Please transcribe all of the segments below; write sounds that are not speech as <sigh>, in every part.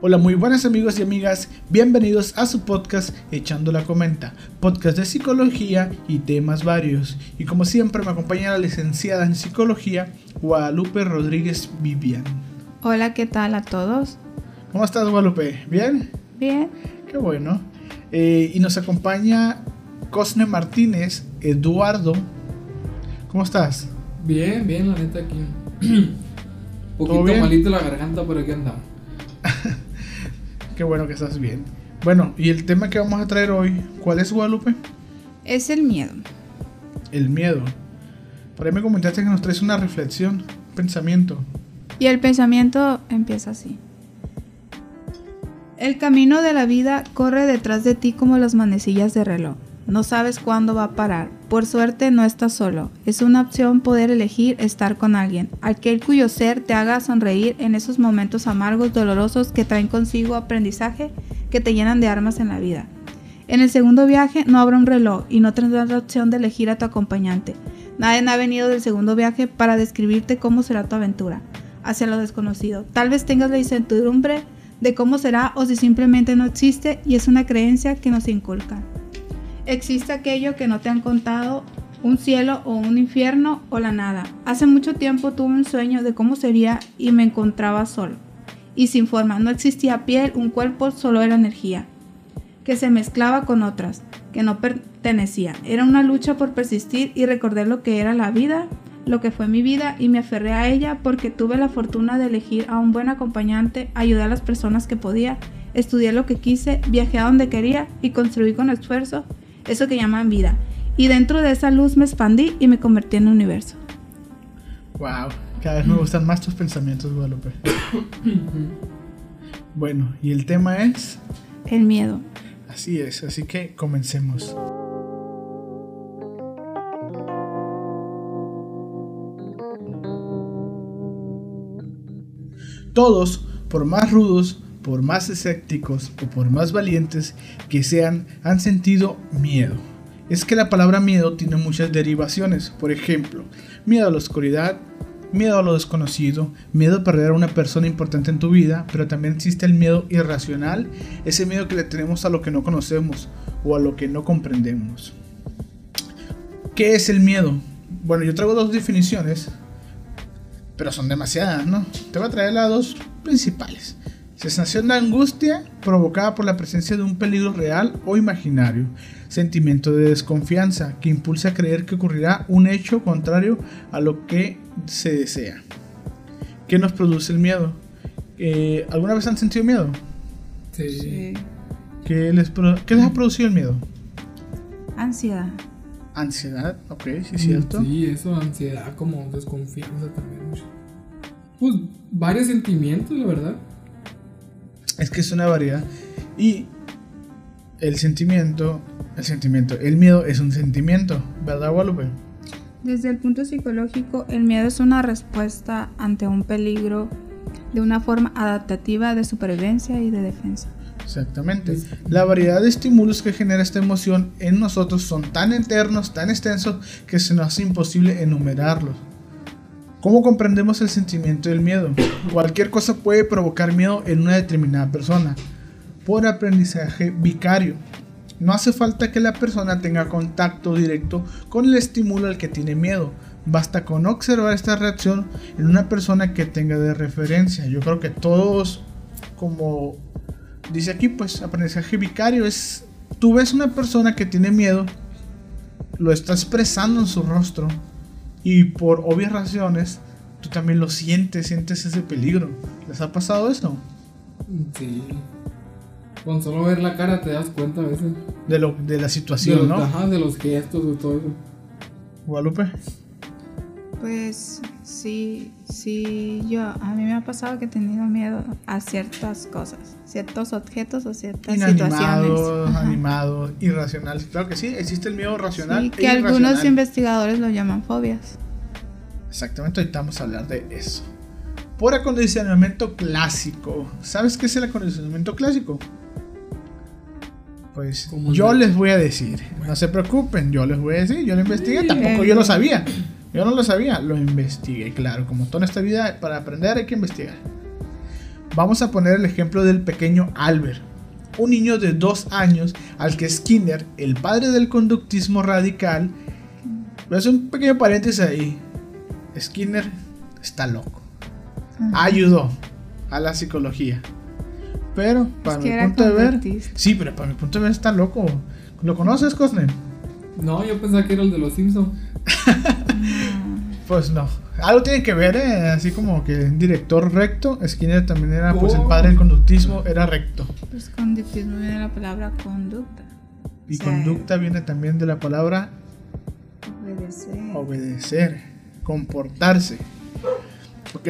Hola, muy buenas amigos y amigas, bienvenidos a su podcast Echando la Comenta, podcast de psicología y temas varios. Y como siempre me acompaña la licenciada en psicología Guadalupe Rodríguez Vivian. Hola, ¿qué tal a todos? ¿Cómo estás Guadalupe? ¿Bien? Bien. Qué bueno. Eh, y nos acompaña Cosne Martínez, Eduardo. ¿Cómo estás? Bien, bien, la neta aquí. <clears throat> Poquito bien? malito la garganta, pero aquí andamos. <laughs> Qué bueno que estás bien. Bueno, y el tema que vamos a traer hoy, ¿cuál es Guadalupe? Es el miedo. El miedo. Por ahí me comentaste que nos traes una reflexión, un pensamiento. Y el pensamiento empieza así. El camino de la vida corre detrás de ti como las manecillas de reloj. No sabes cuándo va a parar. Por suerte no estás solo. Es una opción poder elegir estar con alguien, aquel cuyo ser te haga sonreír en esos momentos amargos, dolorosos que traen consigo aprendizaje que te llenan de armas en la vida. En el segundo viaje no habrá un reloj y no tendrás la opción de elegir a tu acompañante. Nadie ha venido del segundo viaje para describirte cómo será tu aventura hacia lo desconocido. Tal vez tengas la incertidumbre de cómo será o si simplemente no existe y es una creencia que nos inculcan. Existe aquello que no te han contado, un cielo o un infierno o la nada. Hace mucho tiempo tuve un sueño de cómo sería y me encontraba solo. Y sin forma, no existía piel, un cuerpo, solo era energía, que se mezclaba con otras, que no pertenecían. Era una lucha por persistir y recordar lo que era la vida, lo que fue mi vida y me aferré a ella porque tuve la fortuna de elegir a un buen acompañante, ayudé a las personas que podía, estudié lo que quise, viajé a donde quería y construí con esfuerzo eso que llaman vida. Y dentro de esa luz me expandí y me convertí en un universo. Wow, cada vez me gustan más tus pensamientos, Guadalupe. <coughs> bueno, y el tema es. El miedo. Así es, así que comencemos. Todos, por más rudos, por más escépticos o por más valientes que sean, han sentido miedo. Es que la palabra miedo tiene muchas derivaciones. Por ejemplo, miedo a la oscuridad, miedo a lo desconocido, miedo a perder a una persona importante en tu vida, pero también existe el miedo irracional, ese miedo que le tenemos a lo que no conocemos o a lo que no comprendemos. ¿Qué es el miedo? Bueno, yo traigo dos definiciones, pero son demasiadas, ¿no? Te voy a traer las dos principales. Sensación de angustia provocada por la presencia de un peligro real o imaginario. Sentimiento de desconfianza que impulsa a creer que ocurrirá un hecho contrario a lo que se desea. ¿Qué nos produce el miedo? Eh, ¿Alguna vez han sentido miedo? Sí. ¿Qué les, pro- qué les ha producido el miedo? Ansiedad. Ansiedad, ok, sí es cierto. Sí, eso, ansiedad, como desconfianza también. mucho. Pues varios sentimientos, la verdad. Es que es una variedad. Y el sentimiento, el sentimiento, el miedo es un sentimiento, ¿verdad, Guadalupe? Desde el punto psicológico, el miedo es una respuesta ante un peligro de una forma adaptativa de supervivencia y de defensa. Exactamente. La variedad de estímulos que genera esta emoción en nosotros son tan eternos, tan extensos, que se nos hace imposible enumerarlos. ¿Cómo comprendemos el sentimiento del miedo? Cualquier cosa puede provocar miedo en una determinada persona por aprendizaje vicario. No hace falta que la persona tenga contacto directo con el estímulo al que tiene miedo. Basta con observar esta reacción en una persona que tenga de referencia. Yo creo que todos, como dice aquí, pues aprendizaje vicario es, tú ves una persona que tiene miedo, lo está expresando en su rostro y por obvias razones tú también lo sientes, sientes ese peligro. ¿Les ha pasado eso? Sí. Con solo ver la cara te das cuenta a veces. De, lo, de la De situación, los, ¿no? ajá, de los gestos, de todo eso. Guadalupe. Pues sí, sí, yo a mí me ha pasado que he tenido miedo a ciertas cosas, ciertos objetos o ciertas situaciones. Inanimado, Ajá. animado, irracional. Claro que sí, existe el miedo racional. Sí, e que algunos investigadores lo llaman fobias. Exactamente, ahorita vamos a hablar de eso. Por acondicionamiento clásico. ¿Sabes qué es el acondicionamiento clásico? Pues ¿Cómo yo les voy a decir. No se preocupen, yo les voy a decir. Yo lo investigué, tampoco eh, yo lo sabía. Yo no lo sabía, lo investigué, claro. Como toda esta vida, para aprender hay que investigar. Vamos a poner el ejemplo del pequeño Albert, un niño de dos años al que Skinner, el padre del conductismo radical, voy a hacer un pequeño paréntesis ahí. Skinner está loco. Ayudó a la psicología. Pero para Es mi punto de ver, sí, pero para mi punto de ver está loco. ¿Lo conoces, Cosne? No, yo pensaba que era el de los Simpsons. <laughs> Pues no. Algo tiene que ver, ¿eh? así como que director recto. Skinner también era, pues el Oh. padre del conductismo era recto. Pues conductismo viene de la palabra conducta. Y O sea, conducta viene también de la palabra Obedecer. obedecer, comportarse. Ok.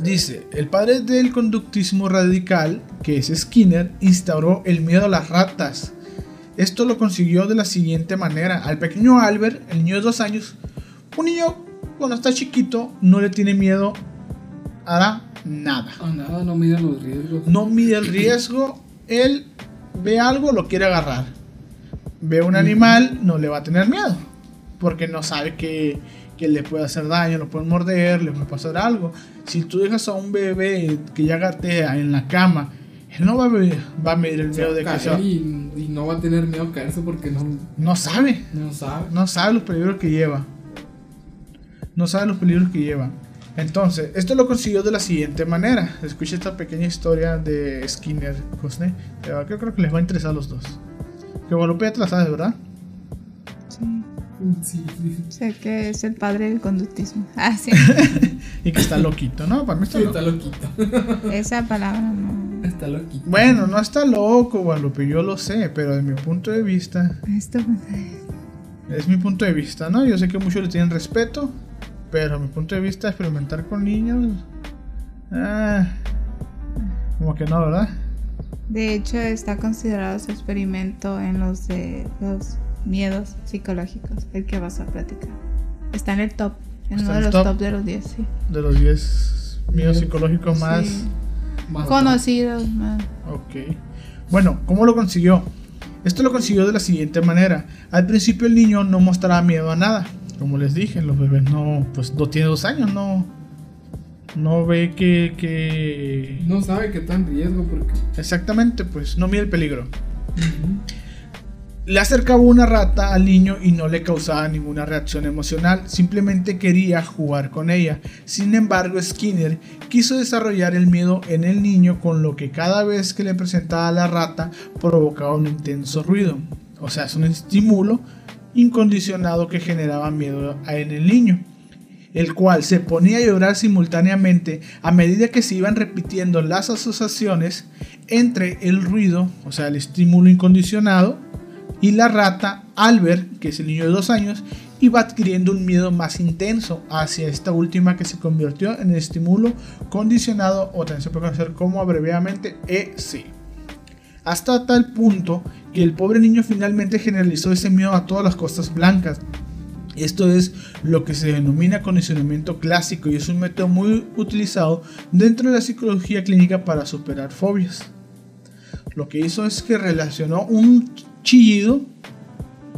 Dice, el padre del conductismo radical, que es Skinner, instauró el miedo a las ratas. Esto lo consiguió de la siguiente manera. Al pequeño Albert, el niño de dos años, un niño cuando está chiquito no le tiene miedo a nada. A nada, no miden los riesgos. No mide el riesgo, él ve algo, lo quiere agarrar. Ve un animal, no le va a tener miedo. Porque no sabe que, que le puede hacer daño, lo pueden morder, le puede pasar algo. Si tú dejas a un bebé que ya gatea en la cama, él no va a, ver- va a medir el miedo de que se y, y no va a tener miedo a caerse porque no, No sabe. no sabe. No sabe los peligros que lleva. No sabe los peligros que lleva. Entonces, esto lo consiguió de la siguiente manera. Escucha esta pequeña historia de Skinner Cosne. Yo creo que les va a interesar a los dos. Que Guadalupe ya te la sabes, ¿verdad? Sí. Sí, sí. Sé que es el padre del conductismo. <laughs> Ah, sí. <laughs> Y que está loquito, ¿no? Para mí está Sí, loco. está loquito. <laughs> Esa palabra no. Está loquito. Bueno, no está loco, Guadalupe, yo lo sé, pero de mi punto de vista, Esto es mi punto de vista, ¿no? Yo sé que muchos le tienen respeto, pero a mi punto de vista, experimentar con niños. Ah, como que no, ¿verdad? De hecho, está considerado ese experimento en los de los miedos psicológicos, el que vas a platicar. Está en el top, en Está uno en de los top. top de los 10, sí. De los 10 miedos psicológicos más. Sí. Más Conocidos, más. Ok. Bueno, ¿cómo lo consiguió? Esto lo consiguió de la siguiente manera. Al principio el niño no mostraba miedo a nada. Como les dije, los bebés no, pues no tiene dos años, no, no ve que, que, No sabe que está en riesgo porque. exactamente, pues no mide el peligro. Le acercaba una rata al niño y no le causaba ninguna reacción emocional, simplemente quería jugar con ella. Sin embargo, Skinner quiso desarrollar el miedo en el niño con lo que cada vez que le presentaba la rata provocaba un intenso ruido. O sea, es un estímulo incondicionado que generaba miedo en el niño el cual se ponía a llorar simultáneamente a medida que se iban repitiendo las asociaciones entre el ruido, o sea, el estímulo incondicionado, y la rata, Albert, que es el niño de dos años, iba adquiriendo un miedo más intenso hacia esta última que se convirtió en el estímulo condicionado, o también se puede conocer como abreviadamente EC. Hasta tal punto que el pobre niño finalmente generalizó ese miedo a todas las costas blancas, esto es lo que se denomina condicionamiento clásico y es un método muy utilizado dentro de la psicología clínica para superar fobias. Lo que hizo es que relacionó un chillido.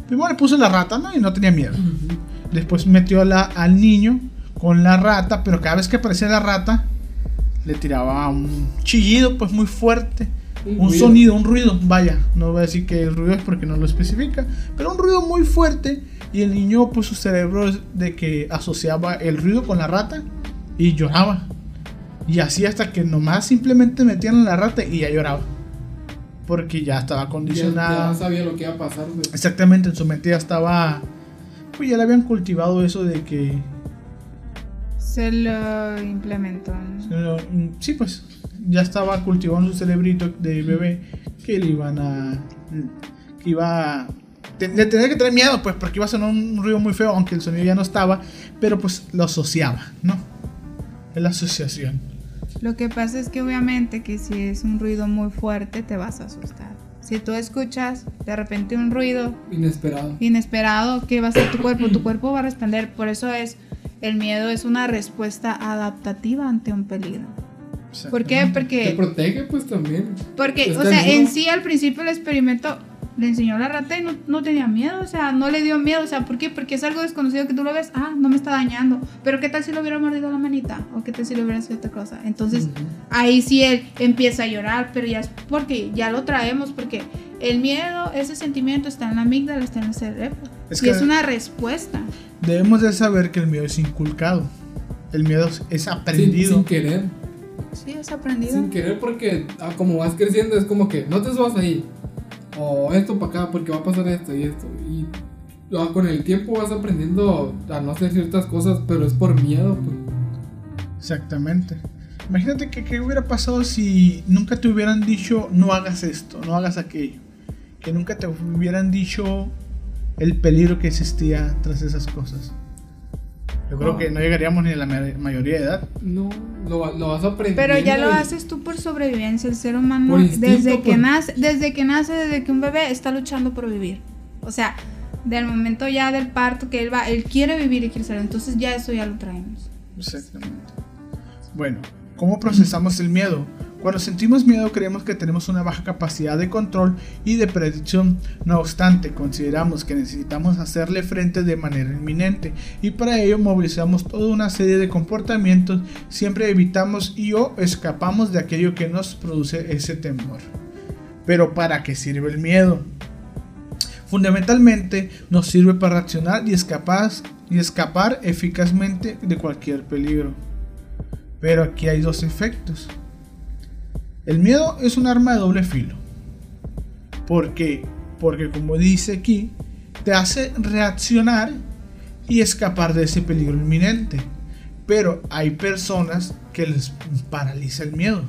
Primero le puso la rata, ¿no? Y no tenía miedo. Después metió la- al niño con la rata, pero cada vez que aparecía la rata, le tiraba un chillido, pues muy fuerte. Un sonido, un ruido, vaya, no voy a decir que el ruido es porque no lo especifica, pero un ruido muy fuerte y el niño pues su cerebro es de que asociaba el ruido con la rata y lloraba. Y así hasta que nomás simplemente metían a la rata y ya lloraba. Porque ya estaba condicionada. ya sabía lo que iba a pasar. güey. Exactamente, en su mente ya estaba. Pues ya le habían cultivado eso de que. Se lo implementó. ¿no? Sí, pues. Ya estaba cultivado en su cerebrito de bebé que le iban a. que iba a. Le tenía que tener miedo, pues, porque iba a sonar un ruido muy feo, aunque el sonido ya no estaba, pero pues lo asociaba, ¿no? Es la asociación. Lo que pasa es que obviamente que si es un ruido muy fuerte te vas a asustar. Si tú escuchas de repente un ruido Inesperado. inesperado, ¿qué va a hacer tu cuerpo? Tu cuerpo va a responder. Por eso es, el miedo es una respuesta adaptativa ante un peligro. ¿Por qué? Te Porque, protege, pues también. porque o sea, en sí al principio el experimento le enseñó la rata y no, no tenía miedo, o sea, no le dio miedo, o sea, ¿por qué? Porque es algo desconocido que tú lo ves, ah, no me está dañando, pero ¿qué tal si lo hubiera mordido la manita? ¿O qué tal si lo hubiera sido otra cosa? Entonces, Ujú. ahí sí él empieza a llorar, pero ya es porque ya lo traemos, porque el miedo, ese sentimiento está en la amígdala, está en el cerebro. Es y que- es una respuesta. Debemos de saber que el miedo es inculcado. El miedo es Sin, aprendido. sin querer. Sí, es aprendido. Sin querer porque ah, como vas creciendo es como que no te subas ahí. O esto para acá porque va a pasar esto y esto. Y ah, con el tiempo vas aprendiendo a no hacer ciertas cosas, pero es por miedo. Pues. Exactamente. Imagínate que qué hubiera pasado si nunca te hubieran dicho no hagas esto, no hagas aquello. Que nunca te hubieran dicho el peligro que existía tras esas cosas. Yo creo que no llegaríamos ni a la ma- mayoría de edad. No, lo, va- lo vas aprendiendo. Pero ya lo haces tú por sobrevivencia. El ser humano, Por instinto, desde que por- nace, desde que nace, desde que un bebé está luchando por vivir. O sea, del momento ya del parto que él va, él quiere vivir y quiere ser. Entonces ya eso ya lo traemos. Exactamente. Bueno, ¿cómo procesamos el miedo? Cuando sentimos miedo creemos que tenemos una baja capacidad de control y de predicción. No obstante, consideramos que necesitamos hacerle frente de manera inminente y para ello movilizamos toda una serie de comportamientos. Siempre evitamos y o escapamos de aquello que nos produce ese temor. Pero ¿para qué sirve el miedo? Fundamentalmente nos sirve para reaccionar y escapar, y escapar eficazmente de cualquier peligro. Pero aquí hay dos efectos. El miedo es un arma de doble filo. ¿Por qué? Porque como dice aquí, te hace reaccionar y escapar de ese peligro inminente. Pero hay personas que les paraliza el miedo.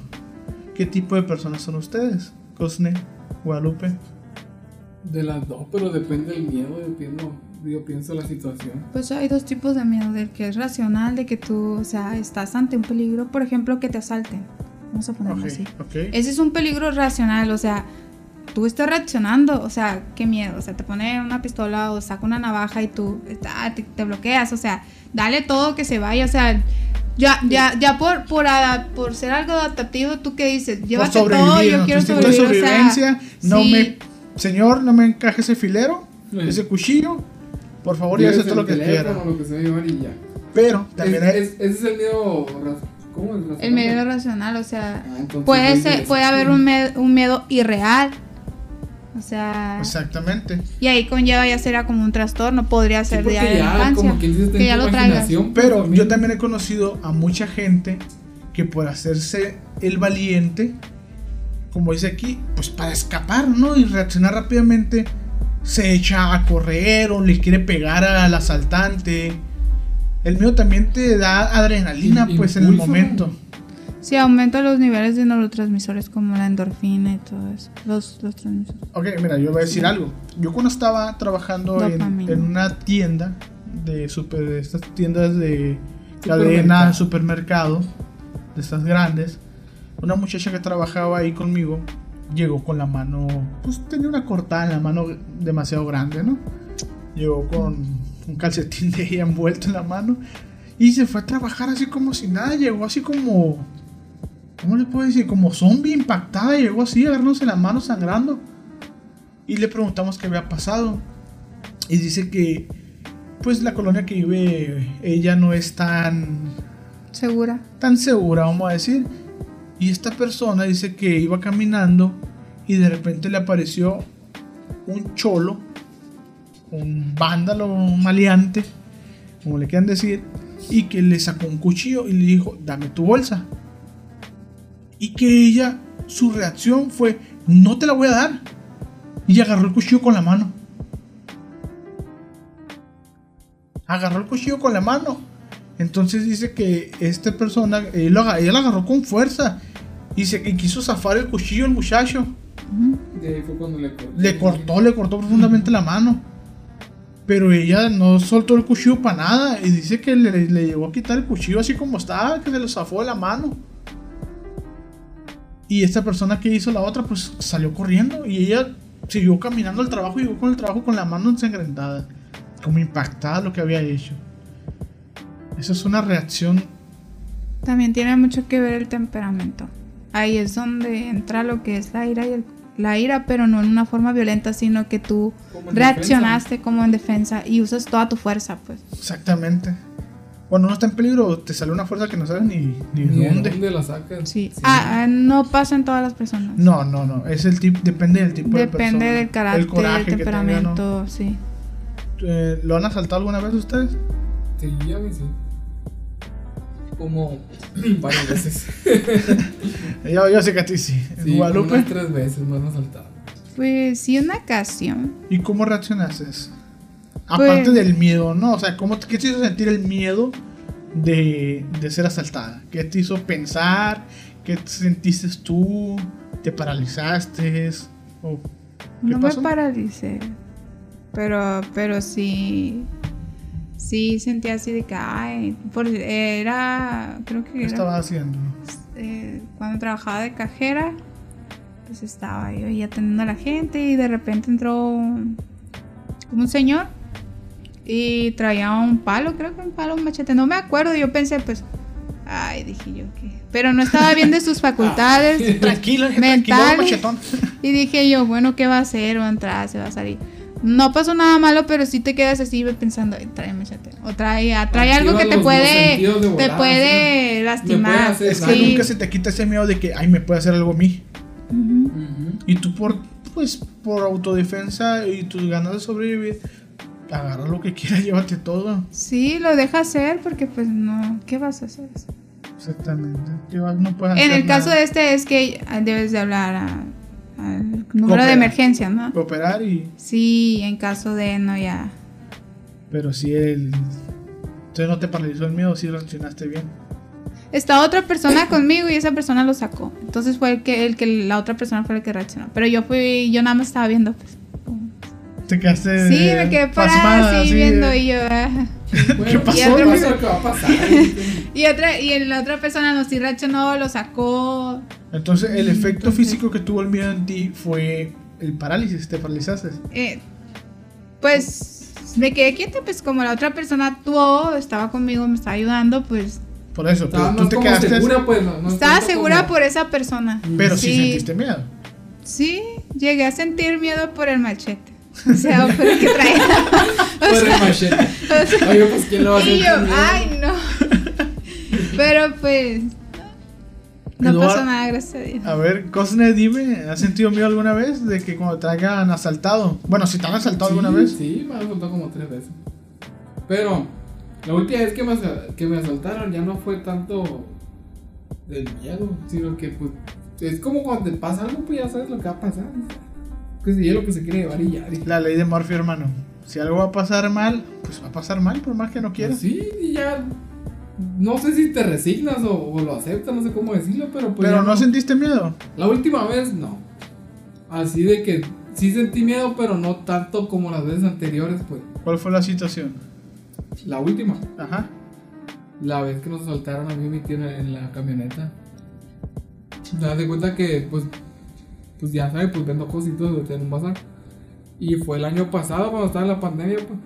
¿Qué tipo de personas son ustedes? Cosne, Guadalupe. De las dos, pero depende del miedo, yo pienso, yo pienso la situación. Pues hay dos tipos de miedo, del que es racional, de que tú, o sea, estás ante un peligro, por ejemplo, que te asalten. Vamos a ponerlo así. Ese es un peligro racional, o sea, tú estás reaccionando, o sea, qué miedo, o sea, te pone una pistola o saca una navaja y tú ah, te, te bloqueas, o sea, dale todo que se vaya, o sea, ya, ya, ya por, por, ser algo adaptativo, tú qué dices, llévate todo, sobrevivir, yo ¿no? quiero sobrevivir, o sea, sobrevivencia, no sí. me, señor, no me encaje ese filero, Sí. ese cuchillo, por favor, ya Lleves todo lo que quiera. lo que se va a llevar y ya. Pero también Es- hay, es- ese es el miedo. Ras- ¿Cómo es? El miedo racional, o sea, Ah, puede, ser, puede haber un, me- un miedo irreal, o sea, exactamente. y ahí conlleva ya será como un trastorno, podría Sí, ser de la ya, infancia, como que ya lo traigas. pues, Pero yo también he conocido a mucha gente que por hacerse el valiente, como dice aquí, pues para escapar, ¿no? Y reaccionar rápidamente, se echa a correr o le quiere pegar al asaltante. El miedo también te da adrenalina, pues en el impulso, momento. Sí, aumenta los niveles de neurotransmisores como la endorfina y todo eso. Los, los transmisores. Ok, mira, yo voy a decir algo. Yo cuando estaba trabajando en, en una tienda de super, de estas tiendas de cadena, Supermercado. supermercado, de estas grandes, una muchacha que trabajaba ahí conmigo llegó con la mano, pues tenía una cortada en la mano demasiado grande, ¿no? Llegó con un calcetín de ella envuelto en la mano y se fue a trabajar así como si nada, llegó así como, ¿cómo le puedo decir? Como zombie impactada, llegó así agarrándose la mano sangrando. Y le preguntamos qué había pasado. Y dice que, pues la colonia que vive ella no es tan, Segura. tan segura, vamos a decir. Y esta persona dice que iba caminando y de repente le apareció un cholo, un vándalo, un maleante, como le quieran decir, y que le sacó un cuchillo y le dijo, dame tu bolsa. Y que ella, su reacción fue, no te la voy a dar. Y agarró el cuchillo con la mano. Agarró el cuchillo con la mano. Entonces dice que esta persona, él lo ella lo agarró con fuerza. Y, se, y quiso zafar el cuchillo el muchacho. De ahí fue cuando le cortó. Le cortó, le cortó profundamente la mano. Pero ella no soltó el cuchillo para nada. Y dice que le, le llegó a quitar el cuchillo así como estaba, que se lo zafó de la mano. Y esta persona que hizo la otra, pues salió corriendo. Y ella siguió caminando al trabajo y llegó con el trabajo con la mano ensangrentada. Como impactada lo que había hecho. Eso es una reacción. También tiene mucho que ver el temperamento. Ahí es donde entra lo que es la ira y el, la ira, pero no en una forma violenta, sino que tú Como reaccionaste como en defensa y usas toda tu fuerza, pues. Exactamente. Cuando uno está en peligro, te sale una fuerza que no sabes ni, ni Ni de dónde. dónde la sacan. Sí. Ah, ah, no pasa en todas las personas. No, no, no. Es el tipo, depende del tipo de persona. Depende del carácter, el coraje del que tenga, ¿no? temperamento, sí. Eh, ¿Lo han asaltado alguna vez ustedes? Sí, a mí sí. Como <clears throat> varias veces. <laughs> Yo, yo sé que a ti sí. ¿En Sí, Guadalupe? unas tres veces me han asaltado. Pues sí, una ocasión. ¿Y cómo reaccionaste? Pues- Aparte del miedo, ¿no? O sea, ¿cómo, ¿qué te hizo sentir el miedo de, de ser asaltada? ¿Qué te hizo pensar? ¿Qué te sentiste tú? ¿Te paralizaste? ¿O qué No pasó? me paralicé. Pero, pero sí. Sí sentía así de que, ay, por- era, creo que ¿Qué era, estabas haciendo? eh, cuando trabajaba de cajera, pues estaba yo ahí atendiendo a la gente y de repente entró un- como un señor y traía un palo, creo que un palo, un machete, no me acuerdo, yo pensé pues, ay, dije yo que, pero no estaba bien de sus <laughs> facultades Tranquila, tranquilo, Mentales. machetón. y dije yo, bueno, ¿qué va a hacer? Va a entrar, se va a salir. No pasó nada malo, pero sí te quedas así pensando, "Ay, trae machete. O trae, trae algo que te los- puede, te puede ¿sí? lastimar. hacer Es que. Sí. nunca se te quita ese miedo de que, ay, me puede hacer algo a mí. Y tú por, pues, por autodefensa y tus ganas de sobrevivir, agarra lo que quieras, <laughs> llévate todo. Sí, lo deja hacer porque pues no, ¿qué vas a hacer? Exactamente. No puedes En hacer el caso nada. de este es que debes de hablar a- al número Cooperar. de emergencia, ¿no? Cooperar y... Sí, en caso de no ya. Pero si el... Entonces no te paralizó el miedo, sí reaccionaste bien. Está otra persona conmigo y esa persona lo sacó. Entonces fue el que, el que la otra persona fue el que reaccionó. Pero yo fui, yo nada más estaba viendo, pues. Te quedaste... Sí, me quedé parada pasmada, así así, viendo eh. y yo. ah. Bueno, pasó, ¿Qué? ¿Qué va a pasar? <laughs> Y otra, y la otra persona no sí reaccionó, lo sacó. Entonces el efecto Entonces- físico que tuvo el miedo en ti fue el parálisis, te paralizaste. Eh, pues me quedé quieta, pues como la otra persona actuó, estaba conmigo, me estaba ayudando, pues Por eso, pero tú te como quedaste... segura, pues. No, no estaba segura como- por esa persona. Pero sí. Sí. sentiste miedo. Sí, llegué a sentir miedo por el machete. O sea, <laughs> por el que traía. O Por el machete. o sea, Oye, pues ¿quién lo va a hacer? y yo, miedo? ay, no. Pero pues. No Eduard- pasó nada, gracias a Dios. A ver, Cosne, dime, ¿has sentido miedo alguna vez de que cuando te hayan asaltado? Bueno, si te han asaltado alguna vez. Sí, me han asaltado como tres veces. Pero la última vez que me, asa- que me asaltaron ya no fue tanto del miedo, sino que pues es como cuando te pasa algo, pues ya sabes lo que va a pasar. Que se lleve lo que se quiere llevar y ya. La ley de Murphy, hermano. Si algo va a pasar mal, pues va a pasar mal, por más que no quieras. Pues sí, y ya. No sé si te resignas o, o lo aceptas, no sé cómo decirlo, pero pues. Pero no sentiste miedo. La última vez no. Así de que sí sentí miedo, pero no tanto como las veces anteriores, pues. ¿Cuál fue la situación? La última. Ajá. La vez que nos asaltaron a mí y mi tía en la- en camioneta. Te das de cuenta que, pues, pues ya sabes, pues vendo cositas en un bazar. Y fue el año pasado cuando estaba la pandemia, pues.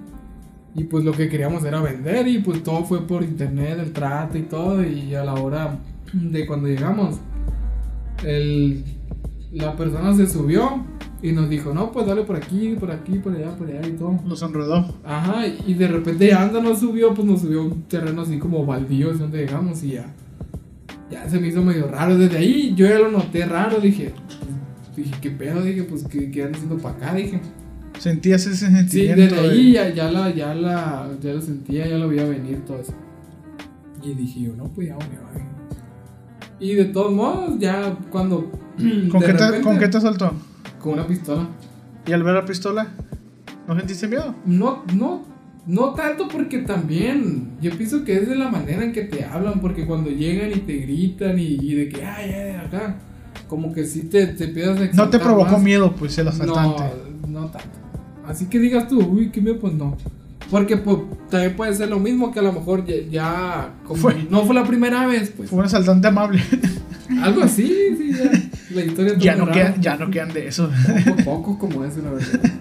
Y pues lo que queríamos era vender y pues todo fue por internet, el trato y todo. Y a la hora de cuando llegamos, el, la persona se subió y nos dijo, no, pues dale por aquí, por aquí, por allá, por allá y todo. Los enredó. Ajá, y de repente anda nos subió, pues nos subió a un terreno así como baldío, es donde llegamos y ya. Ya se me hizo medio raro. Desde ahí yo ya lo noté raro, dije. pues, dije, ¿qué pedo? Dije, pues, ¿qué, qué andan haciendo para acá? Dije. Sentías ese Sí, sentimiento. desde de- ahí ya, ya la, ya la, ya lo sentía, ya lo veía venir todo eso. Y dije yo, no, pues ya valió, dije. Y de todos modos, ya cuando. <clears throat> ¿Con, qué te, repente- ¿Con qué te asaltó? Con una pistola. ¿Y al ver la pistola? ¿No sentiste miedo? No, no, no tanto porque también yo pienso que es de la manera en que te hablan, porque cuando llegan y te gritan y, y de que, ay, ay, acá, como que sí te, te empiezas a No te provocó más. miedo, pues, el asaltante. No, no tanto. Así que digas tú, uy, qué miedo, pues no. Porque pues, también puede ser lo mismo que a lo mejor ya, ya como Fue. no fue la primera vez, pues. Fue un asaltante amable. <laughs> Algo así, sí, ya. La historia ya, no rara. quedan, ya no quedan de eso. Poco, poco como es, la verdad. <laughs>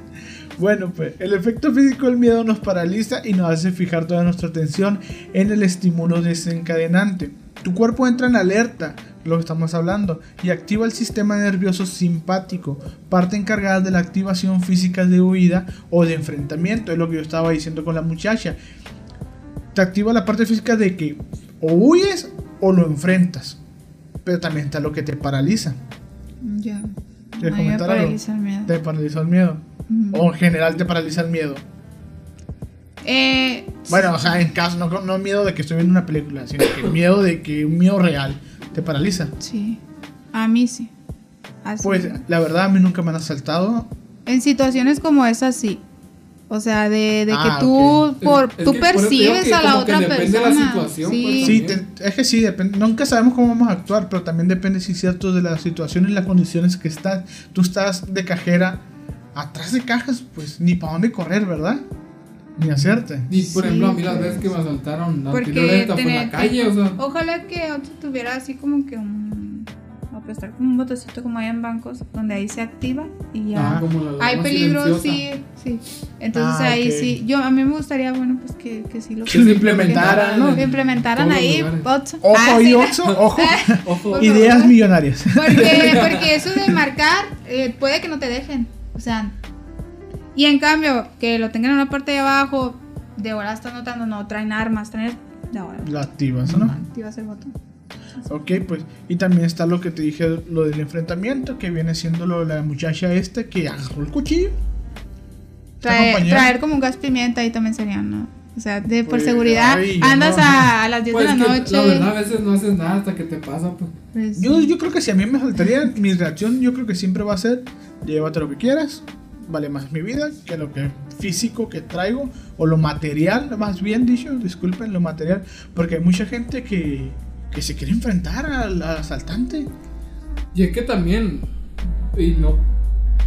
Bueno, pues el efecto físico del miedo nos paraliza y nos hace fijar toda nuestra atención en el estímulo desencadenante. Tu cuerpo entra en alerta lo que estamos hablando, y activa el sistema nervioso simpático, parte encargada de la activación física de huida o de enfrentamiento, es lo que yo estaba diciendo con la muchacha. Te activa la parte física de que o huyes o lo enfrentas, pero también está lo que te paraliza. Ya. ¿Quieres comentar algo? paraliza el miedo. Te paraliza el miedo. O en general te paraliza el miedo. Eh, Bueno, o sea, en caso, no, no miedo de que estoy viendo una película, sino que miedo de que un miedo real te paraliza. sí. A mí sí. Así. Pues la verdad a mí nunca me han asaltado. En situaciones como esas sí. O sea, de, de Ah, que tú, ok. por, Es- es tú que percibes que a la otra depende de la persona. situación, sí. pues, Sí, te- es que sí, depende. Nunca sabemos cómo vamos a actuar, pero también depende si es cierto de la situación y las condiciones que estás. Tú estás de cajera atrás de cajas, pues ni para dónde correr, ¿verdad? Ni hacerte. Y por Sí, ejemplo, a mí las veces que me asaltaron fue en tener- la calle, o sea. Ojalá que otro tuviera así como que un. A prestar como un botecito como hay en bancos, donde ahí se activa y ya. Ajá. como la- la hay silenciosa. sí, sí. Entonces Ah, ahí ok. sí. Yo, a mí me gustaría, bueno, pues que, que sí lo Que lo implementaran, ¿no? que implementaran ahí. Ocho. Ojo Ah, sí. Oxxo, ojo. <laughs> Ojo. Por Ideas millonarias. Porque, <laughs> porque eso de marcar eh, puede que no te dejen. O sea, y en cambio, que lo tengan en la parte de abajo, de ahora están notando, no, traen armas, traen. De ahora. Lo activas, ¿no? Activas el botón. Ok, pues. Y también está lo que te dije, lo del enfrentamiento, que viene siendo lo de la muchacha esta que agarró el cuchillo. Traer, traer como un gas pimienta ahí también sería, ¿no? O sea, de, por Pues, seguridad, ay, andas no. a, a las 10 Pues de la noche. La verdad, a veces no haces nada hasta que te pasa, pues. Pues, Yo, yo creo que si a mí me saltaría, mi reacción yo creo que siempre va a ser, llévate lo que quieras, vale más mi vida que lo que físico que traigo, o lo material, más bien dicho, disculpen, lo material, porque hay mucha gente que, que se quiere enfrentar al, al asaltante. Y es que también, y no,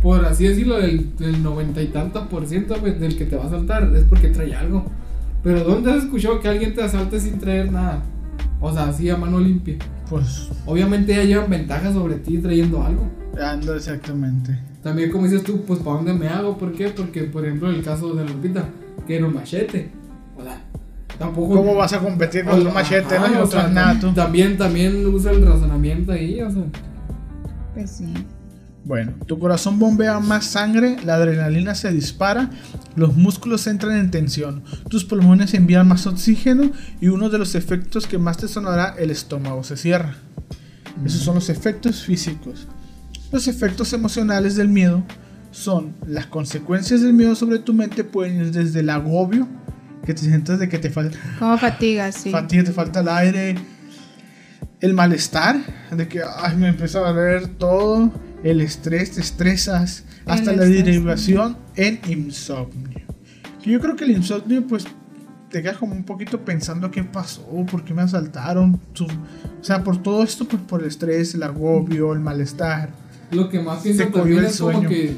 por así decirlo, del, del noventa y tantos por ciento pues, del que te va a asaltar es porque trae algo. Pero ¿dónde has escuchado que alguien te asalte sin traer nada? O sea, así a mano limpia. Pues, Obviamente ya llevan ventaja sobre ti trayendo algo. ando exactamente. También como dices tú, pues ¿para dónde me hago? ¿Por qué? Porque por ejemplo el caso de Lupita, que era un machete. O sea, tampoco... ¿Cómo vas a competir con un machete? Ajá, no? Y o sea. También, también usa el razonamiento ahí, o sea. Pues sí. Bueno, tu corazón bombea más sangre, la adrenalina se dispara, los músculos entran en tensión, tus pulmones envían más oxígeno y uno de los efectos que más te sonará, el estómago se cierra. Esos son los efectos físicos. Los efectos emocionales del miedo son las consecuencias del miedo sobre tu mente pueden ir desde el agobio, que te sientas de que te falta Como fatiga, sí. fatiga, te falta el aire, el malestar, de que ay, me empieza a doler todo, el estrés, te estresas, hasta El la estrés, derivación en insomnio. Que yo creo que el insomnio, pues, te quedas como un poquito pensando qué pasó, por qué me asaltaron, o sea, por todo esto, pues, por el estrés, el agobio, el malestar. Lo que más pienso también es como que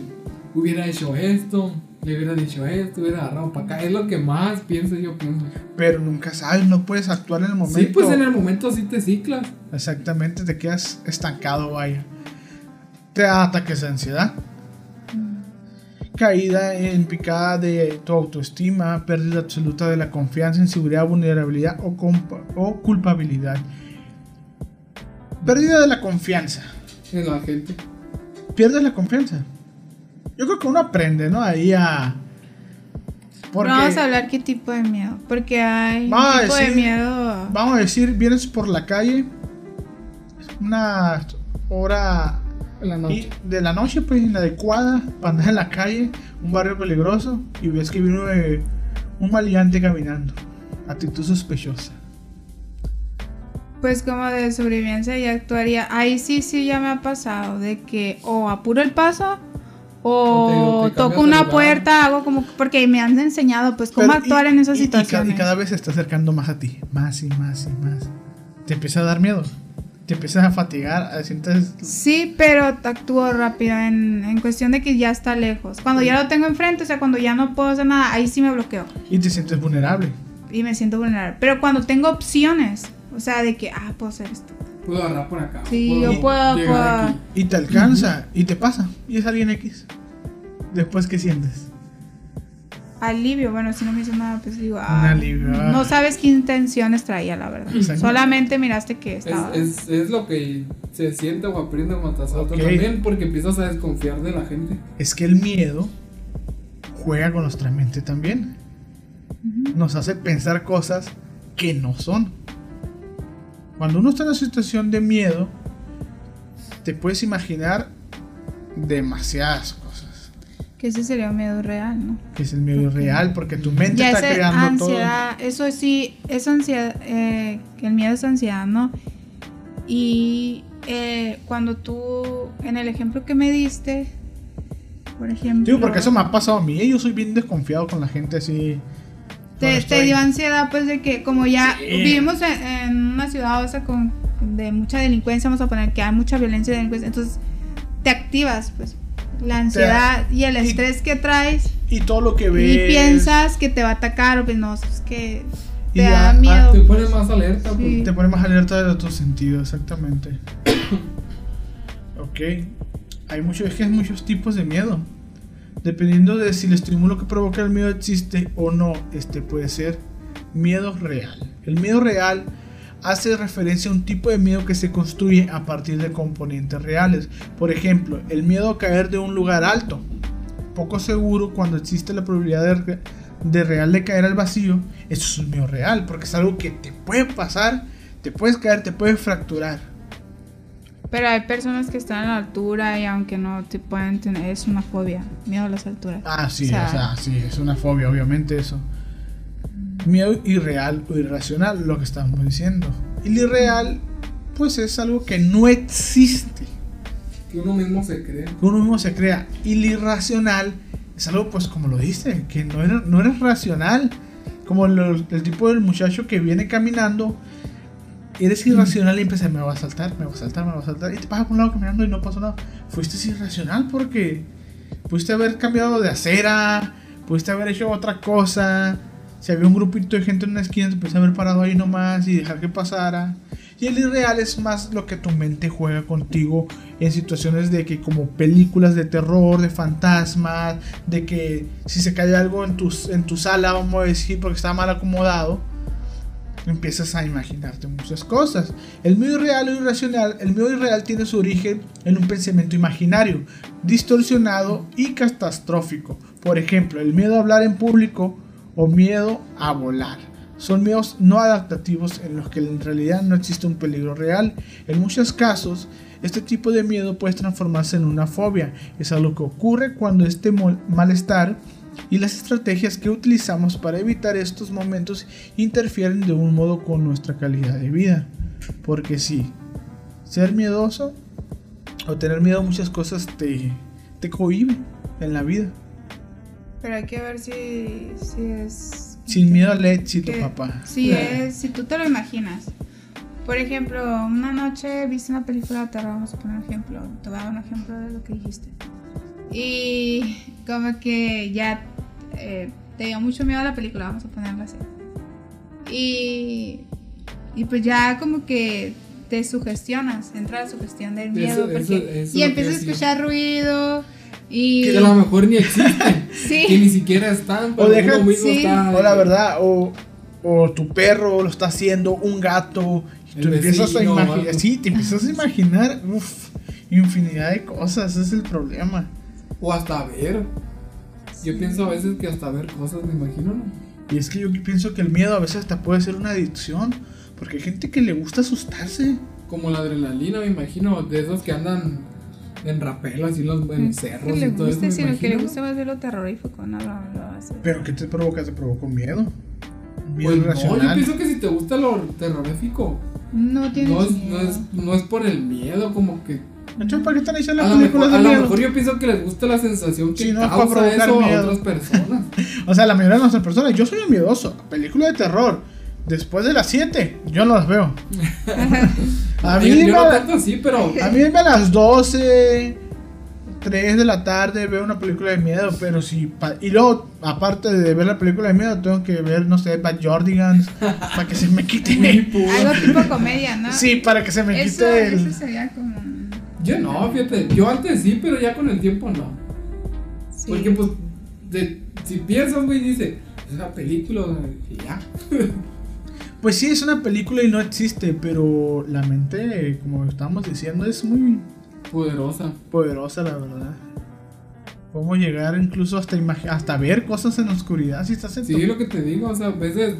hubiera hecho esto, le hubiera dicho esto, hubiera agarrado para acá. Es lo que más pienso yo pienso. Pero nunca sabes, no puedes actuar en el momento. Sí, pues en el momento sí te ciclas. Exactamente, te quedas estancado, vaya. Te da ataques de ansiedad. Caída en picada de tu autoestima, pérdida absoluta de la confianza, inseguridad, vulnerabilidad o, o culpabilidad. Pérdida de la confianza. En la gente. Pierdes la confianza. Yo creo que uno aprende, ¿no? Ahí a... Porque, Vamos a hablar qué tipo de miedo. Porque hay Vamos a un tipo de decir- miedo. vamos a decir, vienes por la calle, una hora En la Y noche. de la noche, pues inadecuada, para andar en la calle, un barrio peligroso, y ves que viene un maleante caminando. Actitud sospechosa. Pues como de sobrevivencia y actuaría. Ahí sí, sí ya me ha pasado. De que o apuro el paso. O te toco una puerta, hago como. Porque me han enseñado, pues, cómo Pero, actuar y- en esas y- y situaciones. Y, cada vez se está acercando más a ti. Más y más y más. Te empieza a dar miedo. Te empiezas a fatigar. Sientes. Sí, pero actúo rápido en, en cuestión de que ya está lejos. Cuando ya lo tengo enfrente, o sea, cuando ya no puedo hacer nada, ahí sí me bloqueo Y te sientes vulnerable. y me siento vulnerable. Pero cuando tengo opciones, o sea, de que, ah, puedo hacer esto. Puedo agarrar por acá. Sí, yo puedo, puedo. aquí. Y te alcanza. Y te pasa. Y es alguien X. Después, ¿qué sientes? alivio. Bueno, si no me hizo nada, pues digo, ah, alivio, ah. no sabes qué intenciones traía, la verdad. Solamente miraste que Es, estaba. es, es lo que se siente o aprende a matar a otro Ok. también porque empiezas a desconfiar de la gente. Es que el miedo juega con nuestra mente también. Nos hace pensar cosas que no son. Cuando uno está en una situación de miedo, te puedes imaginar demasiadas cosas. Que ese sería un miedo real, ¿no? Que es el miedo real, porque tu mente Ya está creando todo. ansiedad, eso sí, es ansiedad, eh, que el miedo es ansiedad, ¿no? Y eh, cuando tú, en el ejemplo que me diste, por ejemplo... Digo, porque eso me ha pasado a mí. y Yo soy bien desconfiado con la gente así. Te, te dio ansiedad, pues, de que como ya Sí. vivimos en, en una ciudad o sea, con, de mucha delincuencia, vamos a poner que hay mucha violencia y delincuencia, entonces te activas, pues, la ansiedad y el y- estrés que traes Y todo lo que y ves. piensas que te va a atacar, o pues no, es que Y te ya, da ah, miedo. Te pone más alerta. Sí. pues. Te pone más alerta de otros sentidos, exactamente. <coughs> ok. Hay muchos, es que hay muchos tipos de miedo. Dependiendo de si el estímulo que provoca el miedo existe o no, este puede ser miedo real. El miedo real hace referencia a un tipo de miedo que se construye a partir de componentes reales. Por ejemplo, el miedo a caer de un lugar alto. Poco seguro cuando existe la probabilidad de, re- de real de caer al vacío. Eso es un miedo real, porque es algo que te puede pasar, te puedes caer, te puedes fracturar. Pero hay personas que están a la altura y aunque no te pueden tener, es una fobia, miedo a las alturas. Ah, sí, O o sea- sea, sí, es una fobia, obviamente eso. Miedo irreal o irracional, lo que estamos diciendo. Y lo irreal, pues es algo que no existe, Que uno mismo se cree. que uno mismo se crea. Y lo irracional es algo, pues como lo dice, que no era, no era racional. Como lo- el tipo del muchacho que viene caminando, eres irracional y empieza, me va a saltar, me va a saltar, me va a saltar. Y te pasa por un lado caminando y no pasó nada. Fuiste irracional porque pudiste haber cambiado de acera, pudiste haber hecho otra cosa. Si había un grupito de gente en una esquina, te pudiste haber parado ahí nomás y dejar que pasara. Y el irreal es más lo que tu mente juega contigo en situaciones de que como películas de terror, de fantasmas, de que si se cae algo en tu, en tu sala, vamos a decir, porque está mal acomodado, empiezas a imaginarte muchas cosas. El miedo irreal o irracional, el miedo irreal tiene su origen en un pensamiento imaginario, distorsionado y catastrófico. Por ejemplo, el miedo a hablar en público o miedo a volar. Son miedos no adaptativos en los que en realidad no existe un peligro real. En muchos casos, este tipo de miedo puede transformarse en una fobia. Es algo que ocurre cuando este malestar y las estrategias que utilizamos para evitar estos momentos interfieren de un modo con nuestra calidad de vida. Porque sí, ser miedoso o tener miedo a muchas cosas te, te cohibe en la vida. Pero hay que ver si, si es... Sin miedo al éxito, que- papá. Si es, si tú te lo imaginas. Por ejemplo, una noche viste una película de terror, vamos a poner un ejemplo. Te voy a dar un ejemplo de lo que dijiste. Y como que ya eh, te dio mucho miedo a la película, vamos a ponerla así. Y, y pues ya como que te sugestionas, entra la sugestión del miedo. Eso- porque, eso- eso y empiezas a escuchar ruido. Y Que a lo mejor ni existen. <laughs> Sí. Que ni siquiera están. Pero O deja- uno mismo sí. está. O la verdad, o, o tu perro lo está haciendo, un gato, y tú empiezas a vecino imaginar, sí, te empiezas a imaginar, uf, infinidad de cosas, ese es el problema. O hasta ver. Yo pienso a veces que hasta ver cosas, me imagino, ¿no? Y es que yo pienso que el miedo a veces hasta puede ser una adicción, porque hay gente que le gusta asustarse. Como la adrenalina, me imagino. De esos que andan en rapel, así en los, en los que cerros le y todo eso. guste, me sino que le gusta más ver lo terrorífico, no lo, lo hace. Pero ¿qué te provoca? Te provoca miedo. Miedo Pues no, yo pienso que si te gusta lo terrorífico, No tienes no es, miedo. no, es, no es por el miedo, como que. Entonces, ¿para qué están hechas A las lo, mejor, películas a de lo miedo? mejor yo pienso que les gusta la sensación que Sí, no, para causa provocar eso a miedo. otras personas. <laughs> O sea, la mayoría de nuestras personas, yo soy un miedoso. Películas de terror. Después de las 7, yo no las veo. <laughs> A mí, yo, yo me- no tanto así, pero. a mí me a las 12, 3 de la tarde veo una película de miedo, pero si... pa- y luego, aparte de ver la película de miedo, tengo que ver, no sé, Bad Jordigans, para que se me quite... <laughs> Algo tipo comedia, ¿no? Sí, para que se me Eso, quite el... eso sería como. Yo no, fíjate. Yo antes sí, pero ya con el tiempo no. sí. Porque pues de- si piensas, güey, dice, es una película, y ya. <laughs> Pues sí, es una película y no existe, pero la mente, como estábamos diciendo, es muy Poderosa. poderosa, la verdad. Podemos llegar incluso hasta hasta ver cosas en la oscuridad si estás en Sí, lo que te digo, o sea, a veces,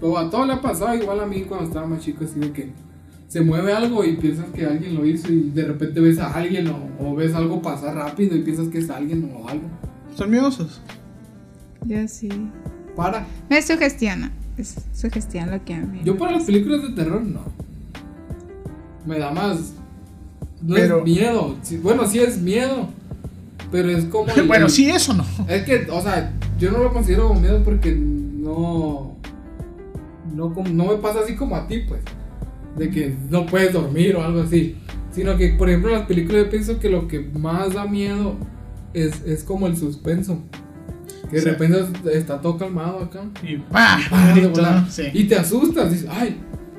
o a todo le ha pasado, igual a mí cuando estaba más chico, así de que se mueve algo y piensas que alguien lo hizo y de repente ves a alguien o, o ves algo pasar rápido y piensas que es alguien o algo. Son miedosos. Yo sí. Para. Me sugestiona. Es sugestión lo que a mí. Yo para las películas de terror no. Me da más. No Pero- es miedo. Bueno, sí es miedo. Pero es como. <laughs> el- bueno, sí, eso no. Es que, o sea, yo no lo considero como miedo porque no. No, como- no me pasa así como a ti, pues. De que no puedes dormir o algo así. Sino que, por ejemplo, en las películas yo pienso que lo que más da miedo es, es como el suspenso. Que de repente está todo calmado acá. Y ¡pah! Ah, grito, volada. ¿no? Sí. Y te asustas, dices, ay,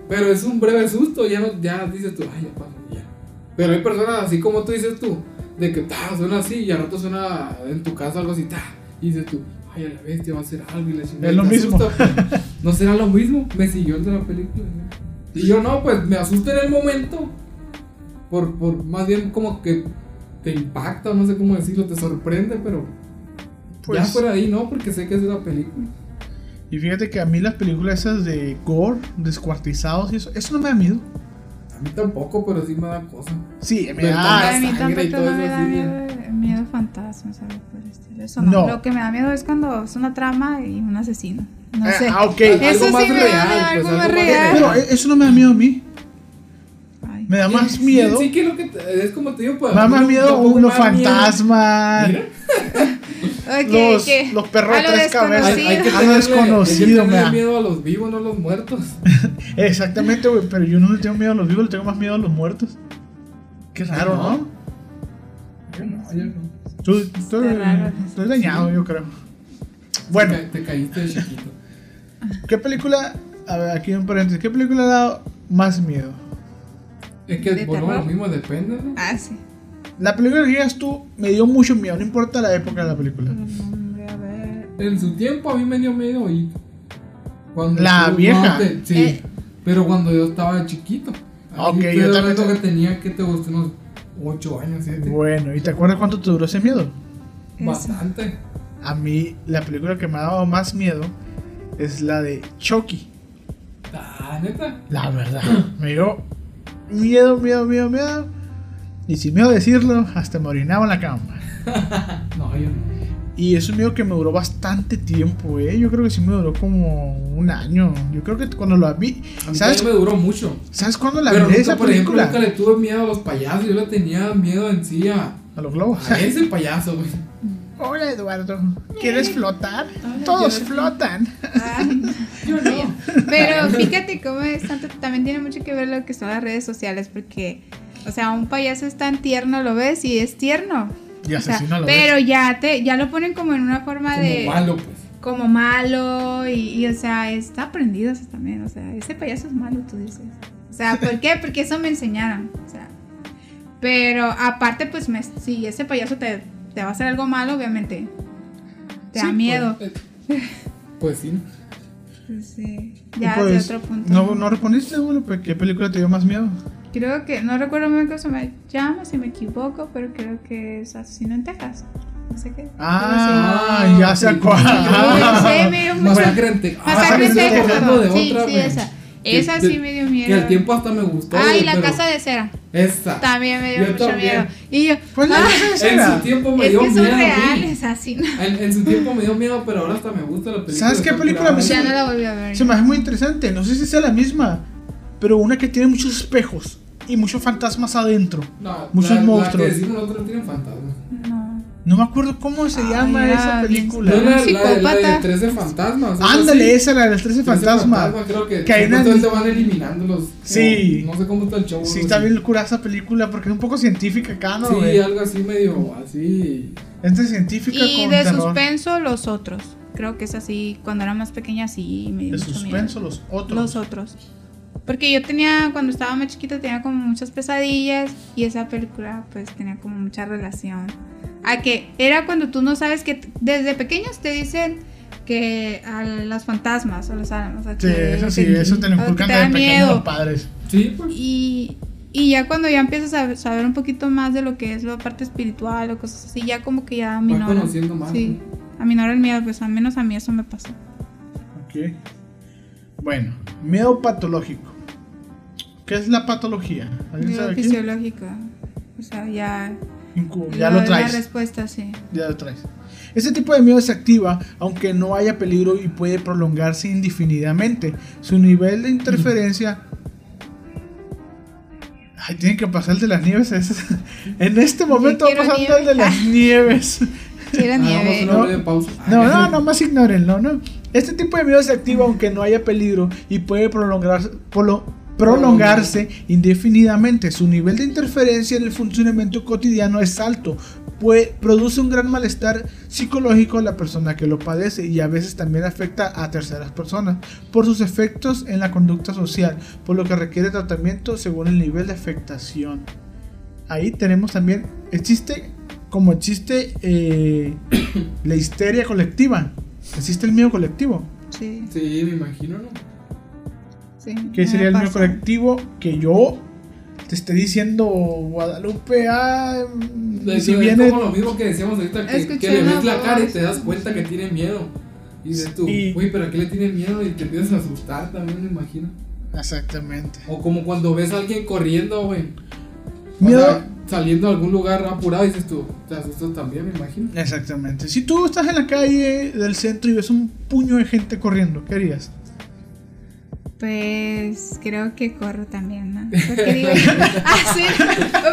pero es un breve susto, ya no, ya dices tú, ay, ya pasó, ya. Pero hay personas así como tú dices tú, de que ta, suena así y al rato suena en tu casa algo así, ta, y dices tú, ay, a la bestia va a hacer algo y chingada. Es y lo mismo. asusta. <laughs> no será lo mismo, me siguió el de la película. ¿no? Y yo no, pues me asusta en el momento, por, por más bien como que te impacta, no sé cómo decirlo, te sorprende, pero Pues, ya fuera de ahí no, porque sé que es una película. Y fíjate que a mí las películas esas de gore, descuartizados y eso, eso no me da miedo. A mí tampoco, pero sí me da cosa. Sí, me Pero da. a mí tampoco no me da miedo, miedo fantasma, ¿sabes? Por el estilo. Eso no. No. Lo que me da miedo es cuando es una trama y un asesino. No Eh, sé. ah, ok. Algo Eso más sí me real, da pues, algo algo más más real. Pero eh, eso no me da miedo a mí. Ay. Me da más Sí, miedo. Sí, que lo que te- es como te digo, pues. Me da más miedo tampoco uno <laughs> Los, ok. los perros A de lo tres cabezas. hay, hay que tenerle, desconocido, hay que miedo a los vivos, no a los muertos. <laughs> Exactamente, güey. Pero yo no le tengo miedo a los vivos, le tengo más miedo a los muertos. Qué raro, No. ¿no? Yo no, yo no. Tú- Estoy, dañado, yo creo. Bueno, Te, ca- te caíste de chiquito. ¿qué película? A ver, aquí un paréntesis. ¿Qué película ha dado más miedo? Es que, ¿De bueno, terror? lo mismo depende, ¿no? Ah, sí. La película que digas tú me dio mucho miedo, no importa la época de la película. Hombre, a ver. En su tiempo a mí me dio miedo y. Cuando La tú- vieja. no, te- sí, Eh. pero cuando yo estaba chiquito. Ok, yo también te- que tenía que te gustó unos 8 años, 7. Bueno, ¿y te acuerdas cuánto te duró ese miedo? Bastante. A mí, la película que me ha dado más miedo es la de Chucky. Ah, neta. La verdad. Me dio miedo, miedo, miedo, miedo. Y sin miedo a decirlo, hasta me orinaba en la cama. <laughs> No, yo no. Y es un miedo que me duró bastante tiempo, eh. Yo creo que sí me duró como un año. Yo creo que cuando la vi. A mí ¿Sabes, me duró mucho. ¿sabes cuándo la pero vi nunca, esa por ejemplo, película? nunca le tuve miedo a los payasos. Yo le tenía miedo en sí a, A los globos. a ese payaso, güey. Hola Eduardo, ¿quieres flotar? Todos flotan. Ay, <laughs> Yo no. Pero fíjate cómo es tanto, también tiene mucho que ver lo que son las redes sociales, porque, o sea, un payaso es tan tierno, lo ves y es tierno. Y O sea, asesino a la pero ya te, ya lo ponen como en una forma Como de malo, pues. como malo y, y, o sea, está aprendido eso también, o sea, ese payaso es malo, tú dices. O sea, <laughs> ¿por qué? Porque eso me enseñaron, o sea. Pero aparte, pues, me, si ese payaso te, te va a hacer algo malo, obviamente te da miedo. Pues, eh, pues sí. Pues sí, ya pues, de otro punto. No, no respondiste, bueno, pues, ¿qué película te dio más miedo? Creo que, no recuerdo muy bien cómo se me llama, si me equivoco, pero creo que es Asesino en Texas. No sé qué. Ah, Algo así. ya sé Sí. cuál. No sé, me dio mucho. Masacre en Texas. Masacre en Texas, sí, otra, sí, esa. Que- Esa sí me dio miedo. Que al tiempo hasta me gustó. Ah, y la casa de cera. Esa. También me dio Yo mucho también. miedo. Y yo, Pues la ah, casa de En su tiempo me es dio que son miedo. reales, así. ¿no? En, en su tiempo me dio miedo, pero ahora hasta me gusta la película. ¿Sabes qué película me. Ya no la volví a ver. Se me hace muy interesante. No sé si sea la misma, pero una que tiene muchos espejos y muchos fantasmas adentro. No, Muchos la, monstruos. La que decimos nosotros tienen fantasmas. No. No me acuerdo cómo se Ay, llama esa película. No, la, la, de- la de psicópata. 13 fantasmas. Ándale, esa, la de los 13 13 fantasmas. Creo que, Que hay una- supuestamente van eliminando los. Sí. No, no sé cómo está el show. Sí, está bien curada esa película porque es un poco científica acá, ¿no? Sí, algo así medio así. Es de científica Y con de terror. suspenso, los otros. Creo que es así. Cuando era más pequeña, sí. Me dio De mucho suspenso, miedo. los otros. Los otros. Porque yo tenía, cuando estaba más chiquita, tenía como muchas pesadillas. Y esa película, pues, tenía como mucha relación. A que era cuando tú no sabes que desde pequeños te dicen que a los fantasmas o los almas. Sí, eso sí, eso te lo inculcan da miedo. los padres. Sí, pues. Y, y ya cuando ya empiezas a saber un poquito más de lo que es la parte espiritual o cosas así, ya como que ya minora. conociendo más. Sí, aminora el miedo, pues al menos a mí eso me pasó. Ok. Bueno, miedo patológico. ¿Qué es la patología? Miedo fisiológico. O sea, ya. ya lo traes. La respuesta, sí. Ya lo traes. Este tipo de miedo se activa aunque no haya peligro y puede prolongarse indefinidamente. Su nivel de interferencia... Ay, tiene que pasar el de las nieves. <laughs> en este momento va pasando el de las <laughs> nieves. Quiero nieve. No, no, no, no, más ignórenlo, ¿no? Este tipo de miedo se activa aunque no haya peligro y puede prolongarse, prolongarse indefinidamente. Su nivel de interferencia en el funcionamiento cotidiano es alto, pues produce un gran malestar psicológico a la persona que lo padece y a veces también afecta a terceras personas por sus efectos en la conducta social, por lo que requiere tratamiento según el nivel de afectación. Ahí tenemos también, existe como existe eh, <coughs> la histeria colectiva, existe el miedo colectivo. Sí. Sí, me imagino, ¿no? Sí, ¿Qué sería el miedo colectivo? Que yo te esté diciendo Guadalupe, ah, si viene... Es como lo mismo que decíamos ahorita, que, que le ves la cara y te das cuenta que tiene miedo. Y dices tú, uy, pero ¿a qué le tiene miedo? Y te empiezas a asustar también, me imagino. Exactamente. O como cuando ves a alguien corriendo, güey. Miedo. saliendo a algún lugar apurado, dices tú, te asustas también, me imagino. Exactamente. Si tú estás en la calle del centro y ves un puño de gente corriendo, ¿qué harías? Pues creo que corro también, ¿no? <laughs> Porque digo, <laughs> ah, sí,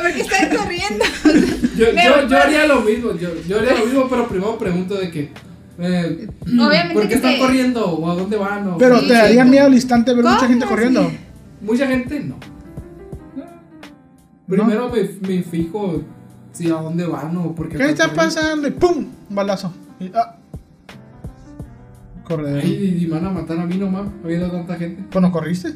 porque están corriendo. <laughs> yo, yo, yo, haría lo mismo, yo, yo, haría lo mismo, pero primero pregunto de que. Eh, Obviamente ¿Por qué están corriendo? ¿O a dónde van? O... Pero te daría miedo al instante ver mucha gente corriendo. Mucha gente no. Primero me, me, fijo si a dónde van o por qué. ¿Qué está pasando? Y ¡pum! Un balazo. ah. Corredor. y, van a matar a mí nomás, habiendo tanta gente. ¿Pues no corriste?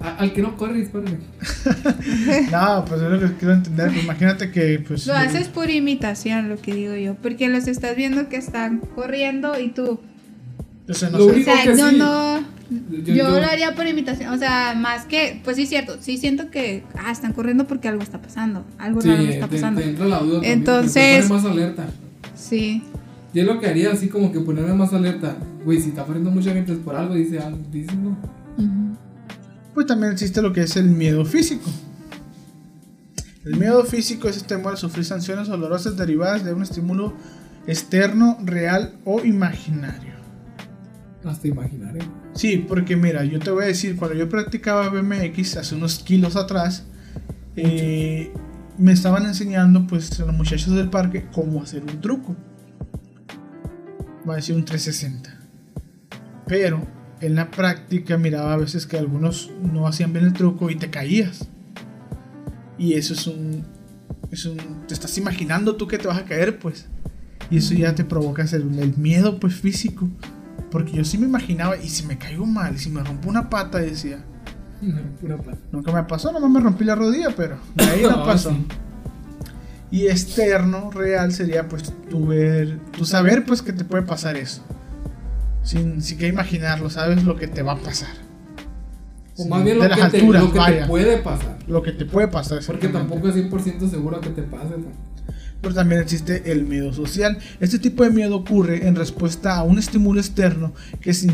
al que no corre, dispárame. <laughs> no, pues es lo que quiero entender. Pues imagínate que. Pues, lo haces por imitación, lo que digo yo. Porque los estás viendo que están corriendo y tú. no sé. o sea, no, no. Yo, lo haría por imitación. O sea, más que. Pues sí, cierto. Sí siento que. Ah, están corriendo porque algo está pasando. Algo raro está pasando. Entonces. más alerta. Sí. Yo lo que haría así como que ponerme más alerta. Güey, si está corriendo mucha gente es por algo, dice algo, dice no. Pues también existe lo que es el miedo físico. El miedo físico es el temor a sufrir sanciones dolorosas derivadas de un estímulo externo, real o imaginario. Hasta imaginario. Sí, porque mira, yo te voy a decir, cuando yo practicaba BMX hace unos kilos atrás, eh, me estaban enseñando pues los muchachos del parque cómo hacer un truco va a decir un 360. Pero en la práctica miraba a veces que algunos no hacían bien el truco y te caías. Y eso es un, es. Te estás imaginando tú que te vas a caer, pues. Y eso ya te provoca el, el miedo, pues, físico. Porque yo sí me imaginaba, y si me caigo mal, y si me rompo una pata, decía... Nunca me pasó, nomás me rompí la rodilla, pero de ahí <laughs> no, pasó. Y externo, real, sería pues tu ver, tu saber pues que te puede pasar eso. Sin, sin que imaginarlo, sabes lo que te va a pasar. O más bien lo, que, te, lo que te puede pasar. Lo que te puede pasar. Porque tampoco es 100% seguro que te pase. ¿no? Pero también existe el miedo social. Este tipo de miedo ocurre en respuesta a un estímulo externo que se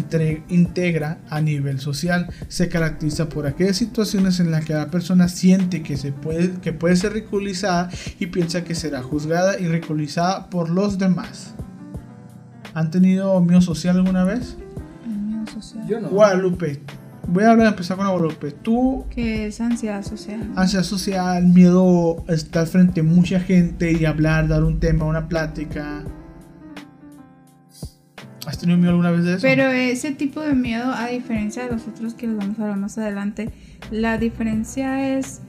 integra a nivel social. Se caracteriza por aquellas situaciones en las que la persona siente que, se puede, que puede ser ridiculizada y piensa que será juzgada y ridiculizada por los demás. ¿Han tenido miedo social alguna vez? Miedo social. Yo no. Guadalupe, Voy a hablar, empezar con Guadalupe. Tú. ¿Qué es ansiedad social? Ansiedad social, miedo a estar frente a mucha gente y hablar, dar un tema, una plática. ¿Has tenido miedo alguna vez de eso? Pero ese tipo de miedo, a diferencia de los otros que los vamos a hablar más adelante, la diferencia es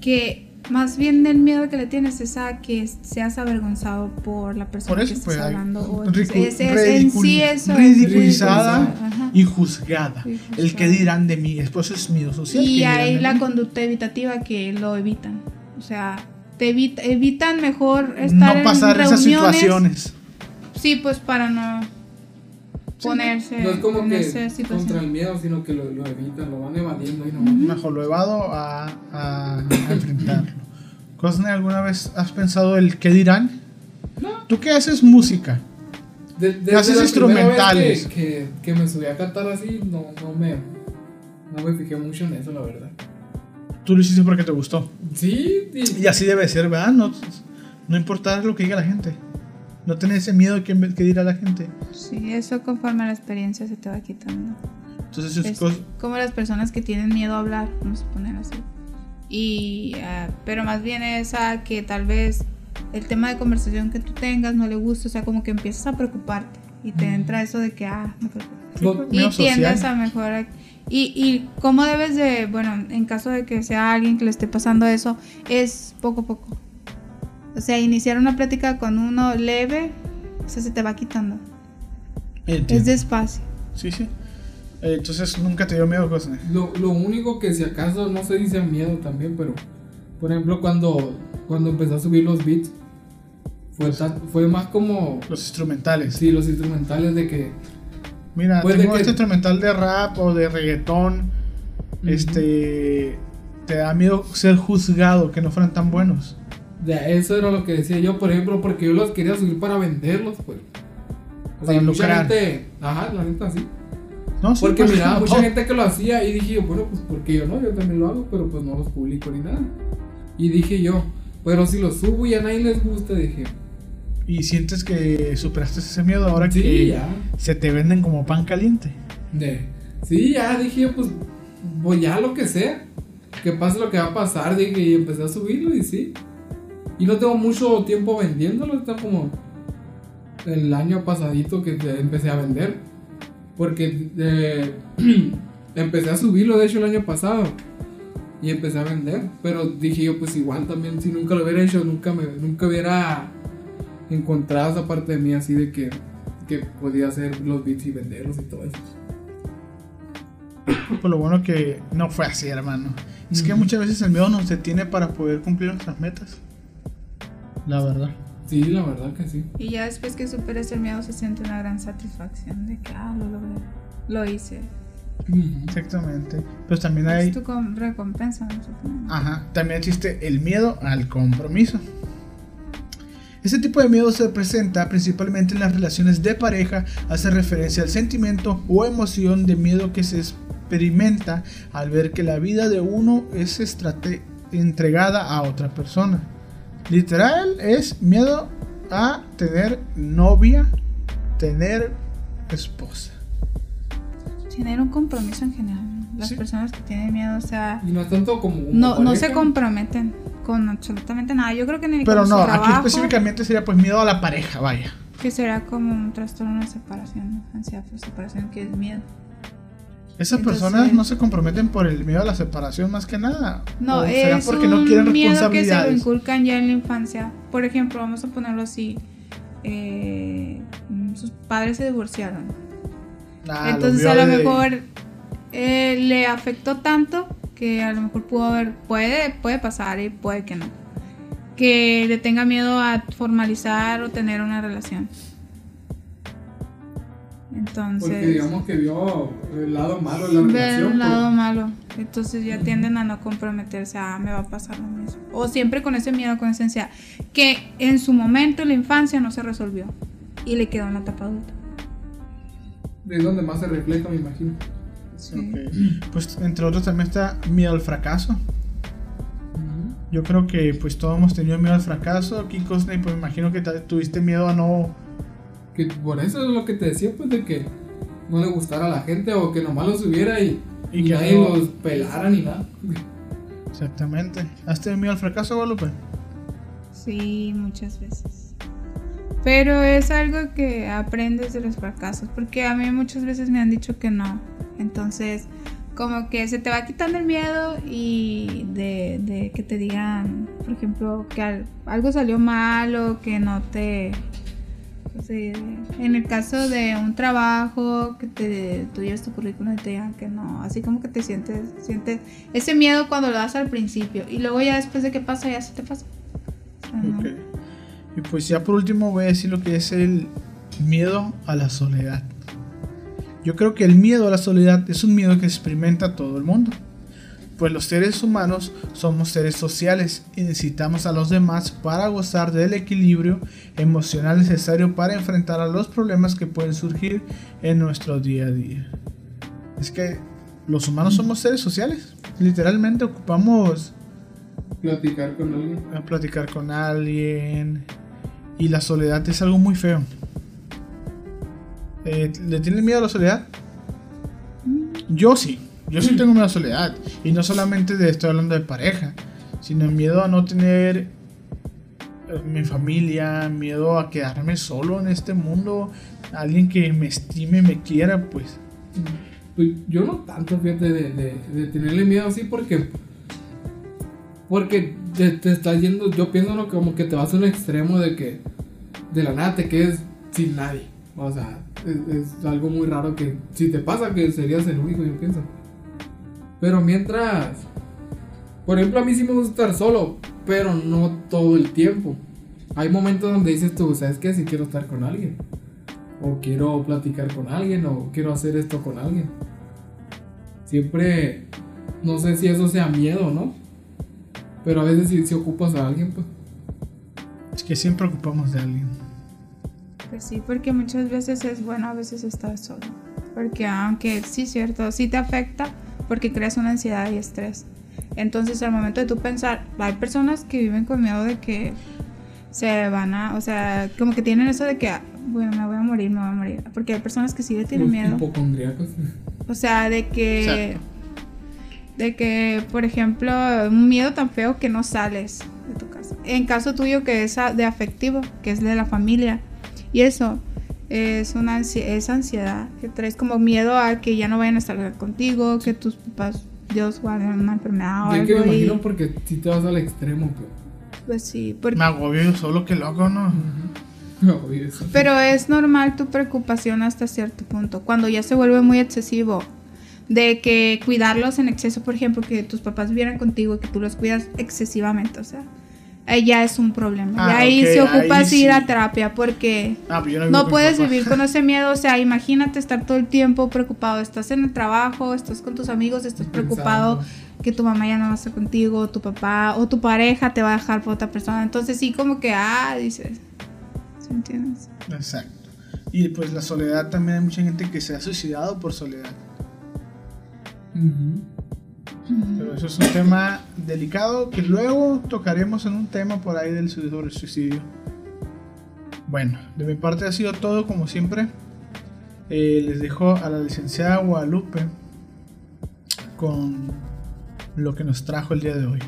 que más bien del miedo que le tienes es a que seas avergonzado por la persona que estás pues, hablando. es, en sí eso. Ridiculizada y juzgada. El que dirán de mí. Eso es miedo social. Y hay la conducta evitativa que lo evitan. O sea, te evita- evitan mejor estar No pasar en esas reuniones. situaciones. Sí, pues para no ponerse No es como en que esa situación. contra el miedo, sino que lo, lo evitan, lo van evadiendo y no. Mejor lo evado a, a- a enfrentarlo. Cosne, ¿alguna vez has pensado el qué dirán? No. ¿Tú qué haces música? De, desde Haces la primera instrumentales. vez Que, que, que me subí a cantar así, no, no me. No me fijé mucho en eso, la verdad. Tú lo hiciste porque te gustó. Sí, y- Y así debe ser, ¿verdad? No, no importar lo que diga la gente. No tener ese miedo de qué, qué dirá la gente. Sí, eso conforme a la experiencia se te va quitando. Entonces, es como las personas que tienen miedo a hablar, vamos a poner así. Y, ah, pero más bien es a que tal vez el tema de conversación que tú tengas no le gusta, o sea, como que empiezas a preocuparte y te entra eso de que, ah, me preocupo. Lo- Y tiendes a mejorar. Y, y cómo debes de, bueno, en caso de que sea alguien que le esté pasando eso, es poco a poco. O sea, iniciar una plática con uno leve, o sea, se te va quitando. Es despacio. Sí, sí. Eh, Entonces, nunca te dio miedo, Cosne. Lo, lo único que si acaso no se dice miedo también, pero por ejemplo cuando, cuando empecé a subir los beats, fue, tan- fue más como Los instrumentales. sí, los instrumentales de que Mira, Puede tengo que- este instrumental de rap o de reggaetón. Este. Te da miedo ser juzgado, que no fueran tan buenos. Ya, eso era lo que decía yo, por ejemplo, porque yo los quería subir para venderlos, pues. O sea, Para mucha lucrar. gente, ajá, la neta sí. No, sí, Porque pues, miraba mucha todo. gente que lo hacía y dije yo, bueno, pues porque yo no, yo también lo hago, pero pues no los publico ni nada. Y dije yo, pero si los subo y a nadie les gusta, dije, Y sientes que superaste ese miedo ahora sí, que ya. se te venden como pan caliente. De, sí, ya dije yo, pues, voy ya lo que sea. Que pase lo que va a pasar, dije, y empecé a subirlo y sí. Y no tengo mucho tiempo vendiéndolo, está como el año pasadito que empecé a vender. Porque eh, <clears throat> empecé a subirlo, de hecho, el año pasado. Y empecé a vender. Pero dije yo, pues igual también, si nunca lo hubiera hecho, nunca, me, nunca hubiera encontrado esa parte de mí así de que, que podía hacer los beats y venderlos y todo eso. Pues lo bueno que no fue así, hermano. Es que muchas veces el miedo nos detiene para poder cumplir nuestras metas. La verdad. Sí, la verdad que sí. Y ya después que superes el miedo se siente una gran satisfacción de que, ah, lo logré, lo hice. Exactamente. Pues también Es hay. tu com- recompensa, poner. Ajá. También existe el miedo al compromiso. Este tipo de miedo se presenta principalmente en las relaciones de pareja, hace referencia al sentimiento o emoción de miedo que se experimenta al ver que la vida de uno es entregada a otra persona. Literal es miedo a tener novia, tener esposa. Tener un compromiso en general. Las Sí. personas que tienen miedo, o sea, Y no es tanto como. no, no se comprometen con absolutamente nada. Yo creo que ni Pero con no, su aquí trabajo, específicamente sería pues miedo a la pareja, vaya. que será como un trastorno de separación, ansiedad por separación, que es miedo. Esas Entonces- personas no se comprometen por el miedo a la separación más que nada. No, O será es porque un no quieren miedo que se lo inculcan ya en la infancia. Por ejemplo, vamos a ponerlo así. eh, sus padres se divorciaron. Ah, Entonces lo a lo de- mejor eh, le afectó tanto que a lo mejor pudo haber, puede, puede pasar y puede que no. Que le tenga miedo a formalizar o tener una relación. Entonces, Porque digamos que vio el lado malo de la ver relación. un lado pues, malo. Entonces ya tienden a no comprometerse, ah, me va a pasar lo mismo. O siempre con ese miedo, con esa ansiedad, que en su momento, en la infancia, no se resolvió. Y le quedó en la etapa adulta. Es donde más se refleja, me imagino. Sí. Ok. Pues entre otros también está miedo al fracaso. Yo creo que pues todos hemos tenido miedo al fracaso. Aquí Cosney, pues me imagino que tuviste miedo a no... Que por eso es lo que te decía, pues de que no le gustara a la gente o que nomás lo subiera y, Y y que nadie no- los pelara ni nada. Exactamente. ¿Has tenido miedo al fracaso, Guadalupe? Sí, muchas veces. Pero es algo que aprendes de los fracasos, porque a mí muchas veces me han dicho que no. Entonces, como que se te va quitando el miedo y de, de que te digan, por ejemplo, que al- algo salió mal o que no te... sea, en el caso de un trabajo, que te, tú lleves tu currículum y te digan que no, así como que te sientes, sientes ese miedo cuando lo das al principio y luego ya después de que pasa ya se te pasa. Y pues ya por último voy a decir lo que es el miedo a la soledad. Yo creo que el miedo a la soledad es un miedo que experimenta todo el mundo. Pues los seres humanos somos seres sociales y necesitamos a los demás para gozar del equilibrio emocional necesario para enfrentar a los problemas que pueden surgir en nuestro día a día. Es que los humanos somos seres sociales. Literalmente ocupamos Platicar con alguien. a platicar con alguien. Y la soledad es algo muy feo. Eh, ¿Le tienes miedo a la soledad? Yo sí. Yo sí tengo miedo a soledad. Y no solamente de estoy hablando de pareja. Sino miedo a no tener eh, mi familia. Miedo a quedarme solo en este mundo. Alguien que me estime, me quiera, pues. Pues yo no tanto, fíjate, de, tenerle miedo así porque. Porque te, te estás yendo, yo pienso como que te vas a un extremo de que de la nada te quedes sin nadie. O sea, es, es algo muy raro que si te pasa que serías el único, yo pienso. Pero mientras, por ejemplo, a mí sí me gusta estar solo, pero no todo el tiempo. Hay momentos donde dices tú, ¿sabes qué? Si quiero estar con alguien. O quiero platicar con alguien, o quiero hacer esto con alguien. Siempre, no sé si eso sea miedo, ¿no? Pero a veces si, si ocupas a alguien, pues. Es que siempre ocupamos de alguien. Pues sí, porque muchas veces es bueno a veces estar solo. Porque aunque sí, cierto, sí te afecta porque creas una ansiedad y estrés. Entonces al momento de tú pensar, hay personas que viven con miedo de que se van a, o sea, como que tienen eso de que, bueno, me voy a morir, me voy a morir. Porque hay personas que sí le tienen miedo. hipocondríacos. O sea, de que. Exacto. De que, por ejemplo, un miedo tan feo que no sales de tu casa. En caso tuyo, que es de afectivo, que es de la familia. Y eso es una ansi- es ansiedad. Que traes como miedo a que ya no vayan a estar contigo, que tus papás, Dios guarde una enfermedad o Yo que me algo. y- imagino porque si te vas al extremo, pues. pues sí, porque Me agobio yo solo, que loco, ¿no? No, y eso. Pero es normal tu preocupación hasta cierto punto. Cuando ya se vuelve muy excesivo, de que cuidarlos en exceso, por ejemplo, que tus papás vivieran contigo y que tú los cuidas excesivamente, o sea, ahí ya es un problema. Ah, y ahí se ocupa ahí ir sí. a terapia porque Ah, pues yo no, puedes vivir con <laughs> ese miedo. O sea, imagínate estar todo el tiempo preocupado. Estás en el trabajo, estás con tus amigos, estás preocupado Pensando. que tu mamá ya no va a estar contigo, tu papá o tu pareja te va a dejar por otra persona. Entonces sí como que, ah, dices, ¿sí entiendes? Exacto. Y pues la soledad también hay mucha gente que se ha suicidado por soledad. Ujú. Pero eso es un tema delicado que luego tocaremos en un tema por ahí del su- sobre el suicidio. Bueno, de mi parte ha sido todo como siempre. Eh, les dejo a la licenciada Guadalupe con lo que nos trajo el día de hoy.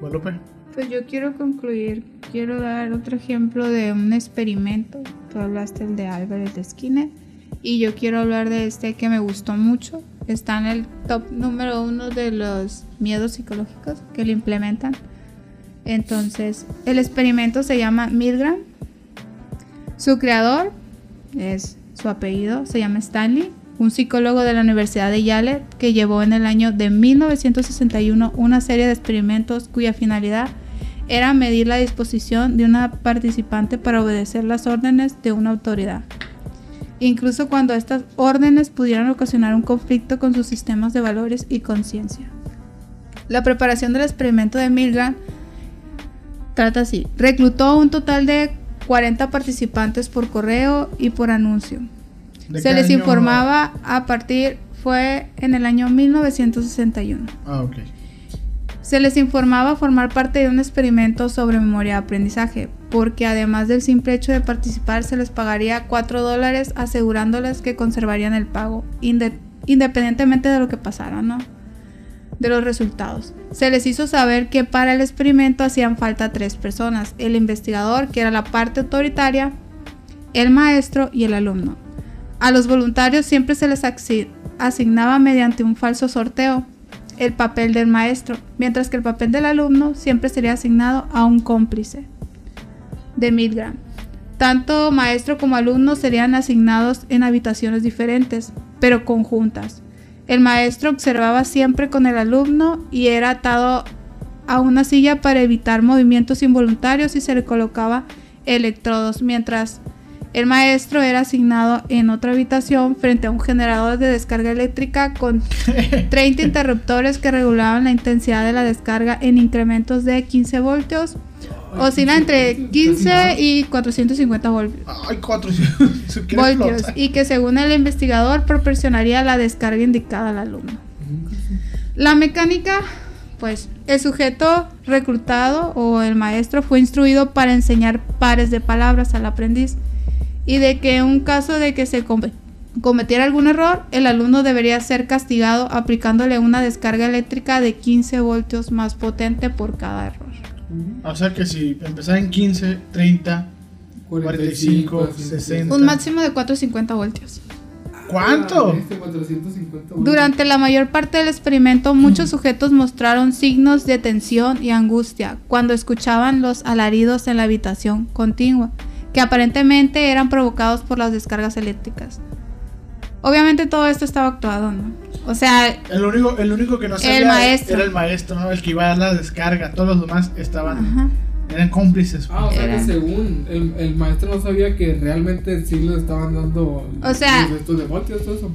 Guadalupe. Pues yo quiero concluir, quiero dar otro ejemplo de un experimento. Tú hablaste el de Albert de Skinner y yo quiero hablar de este que me gustó mucho. Está en el top número uno de los miedos psicológicos que lo implementan. Entonces, el experimento se llama Milgram. Su creador es su apellido, se llama Stanley, un psicólogo de la Universidad de Yale que llevó en el año de 1961 una serie de experimentos cuya finalidad era medir la disposición de una participante para obedecer las órdenes de una autoridad, incluso cuando estas órdenes pudieran ocasionar un conflicto con sus sistemas de valores y conciencia. La preparación del experimento de Milgram trata así. Reclutó un total de 40 participantes por correo y por anuncio. ¿De Se les informaba a partir, fue en el año 1961. Ah, ok. Se les informaba formar parte de un experimento sobre memoria de aprendizaje, porque además del simple hecho de participar se les pagaría 4 dólares asegurándoles que conservarían el pago, inde- independientemente de lo que pasara, ¿no? De los resultados. Se les hizo saber que para el experimento hacían falta tres personas, el investigador, que era la parte autoritaria, el maestro y el alumno. A los voluntarios siempre se les asignaba mediante un falso sorteo el papel del maestro, mientras que el papel del alumno siempre sería asignado a un cómplice de Milgram. Tanto maestro como alumno serían asignados en habitaciones diferentes, pero conjuntas. El maestro observaba siempre con el alumno y era atado a una silla para evitar movimientos involuntarios y se le colocaba electrodos, mientras el maestro era asignado en otra habitación frente a un generador de descarga eléctrica con <laughs> 30 interruptores que regulaban la intensidad de la descarga en incrementos de 15 voltios. Oscila entre 15 y 450 voltios. Ay, 400. Se quiere voltios y que según el investigador proporcionaría la descarga indicada al alumno. La mecánica, pues el sujeto reclutado o el maestro fue instruido para enseñar pares de palabras al aprendiz y de que en un caso de que se come- cometiera algún error, el alumno debería ser castigado aplicándole una descarga eléctrica de 15 voltios más potente por cada error. O sea que si empezaba en 15, 30, 45, así, 60. Un máximo de 450 voltios. ¿Cuánto? Ah, este 450 voltios. Durante la mayor parte del experimento, muchos sujetos mostraron signos de tensión y angustia cuando escuchaban los alaridos en la habitación contigua, que aparentemente eran provocados por las descargas eléctricas. Obviamente todo esto estaba actuado, ¿no? O sea, El único, el único que no El sabía maestro. era el maestro, ¿no? El que iba a dar la descarga. Todos los demás estaban, ajá. eran cómplices. Ah, o sea Era. que según el, el maestro no sabía que realmente sí le estaban dando O sea- de voltios, todo eso.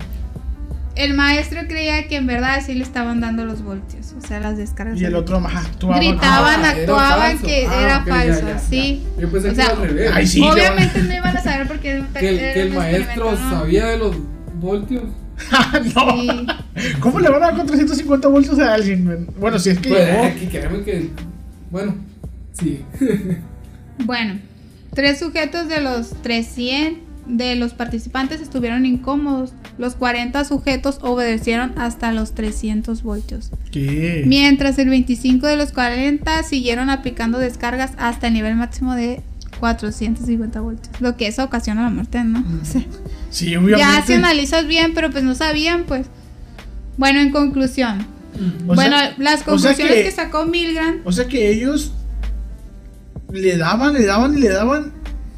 El maestro creía que en verdad sí le estaban dando los voltios, o sea, las descargas. y el otro más actuaba. Gritaban, Ah, actuaban que Ah, era falso, ya, sí. ya. Yo pensé O que sea, era al revés. Ay, sí. Obviamente no iban a saber porque que el, que el maestro sabía de los voltios. <laughs> no. Sí. ¿Cómo le van a dar 450 voltios a alguien? Bueno, si es que Pues, aquí créeme que. Bueno, sí. <laughs> Bueno, tres sujetos de los 300 de los participantes estuvieron incómodos. Los 40 sujetos obedecieron hasta los 300 voltios. ¿Qué? Mientras el 25 de los 40 siguieron aplicando descargas hasta el nivel máximo de 450 voltios. Lo que eso ocasiona la muerte, ¿no? O sea, <laughs> Sí, obviamente. ya si analizas bien, pero pues no sabían, pues. Bueno, en conclusión. O bueno, sea- las o sea conclusiones que- que sacó Milgram, O sea que ellos le daban, le daban y le daban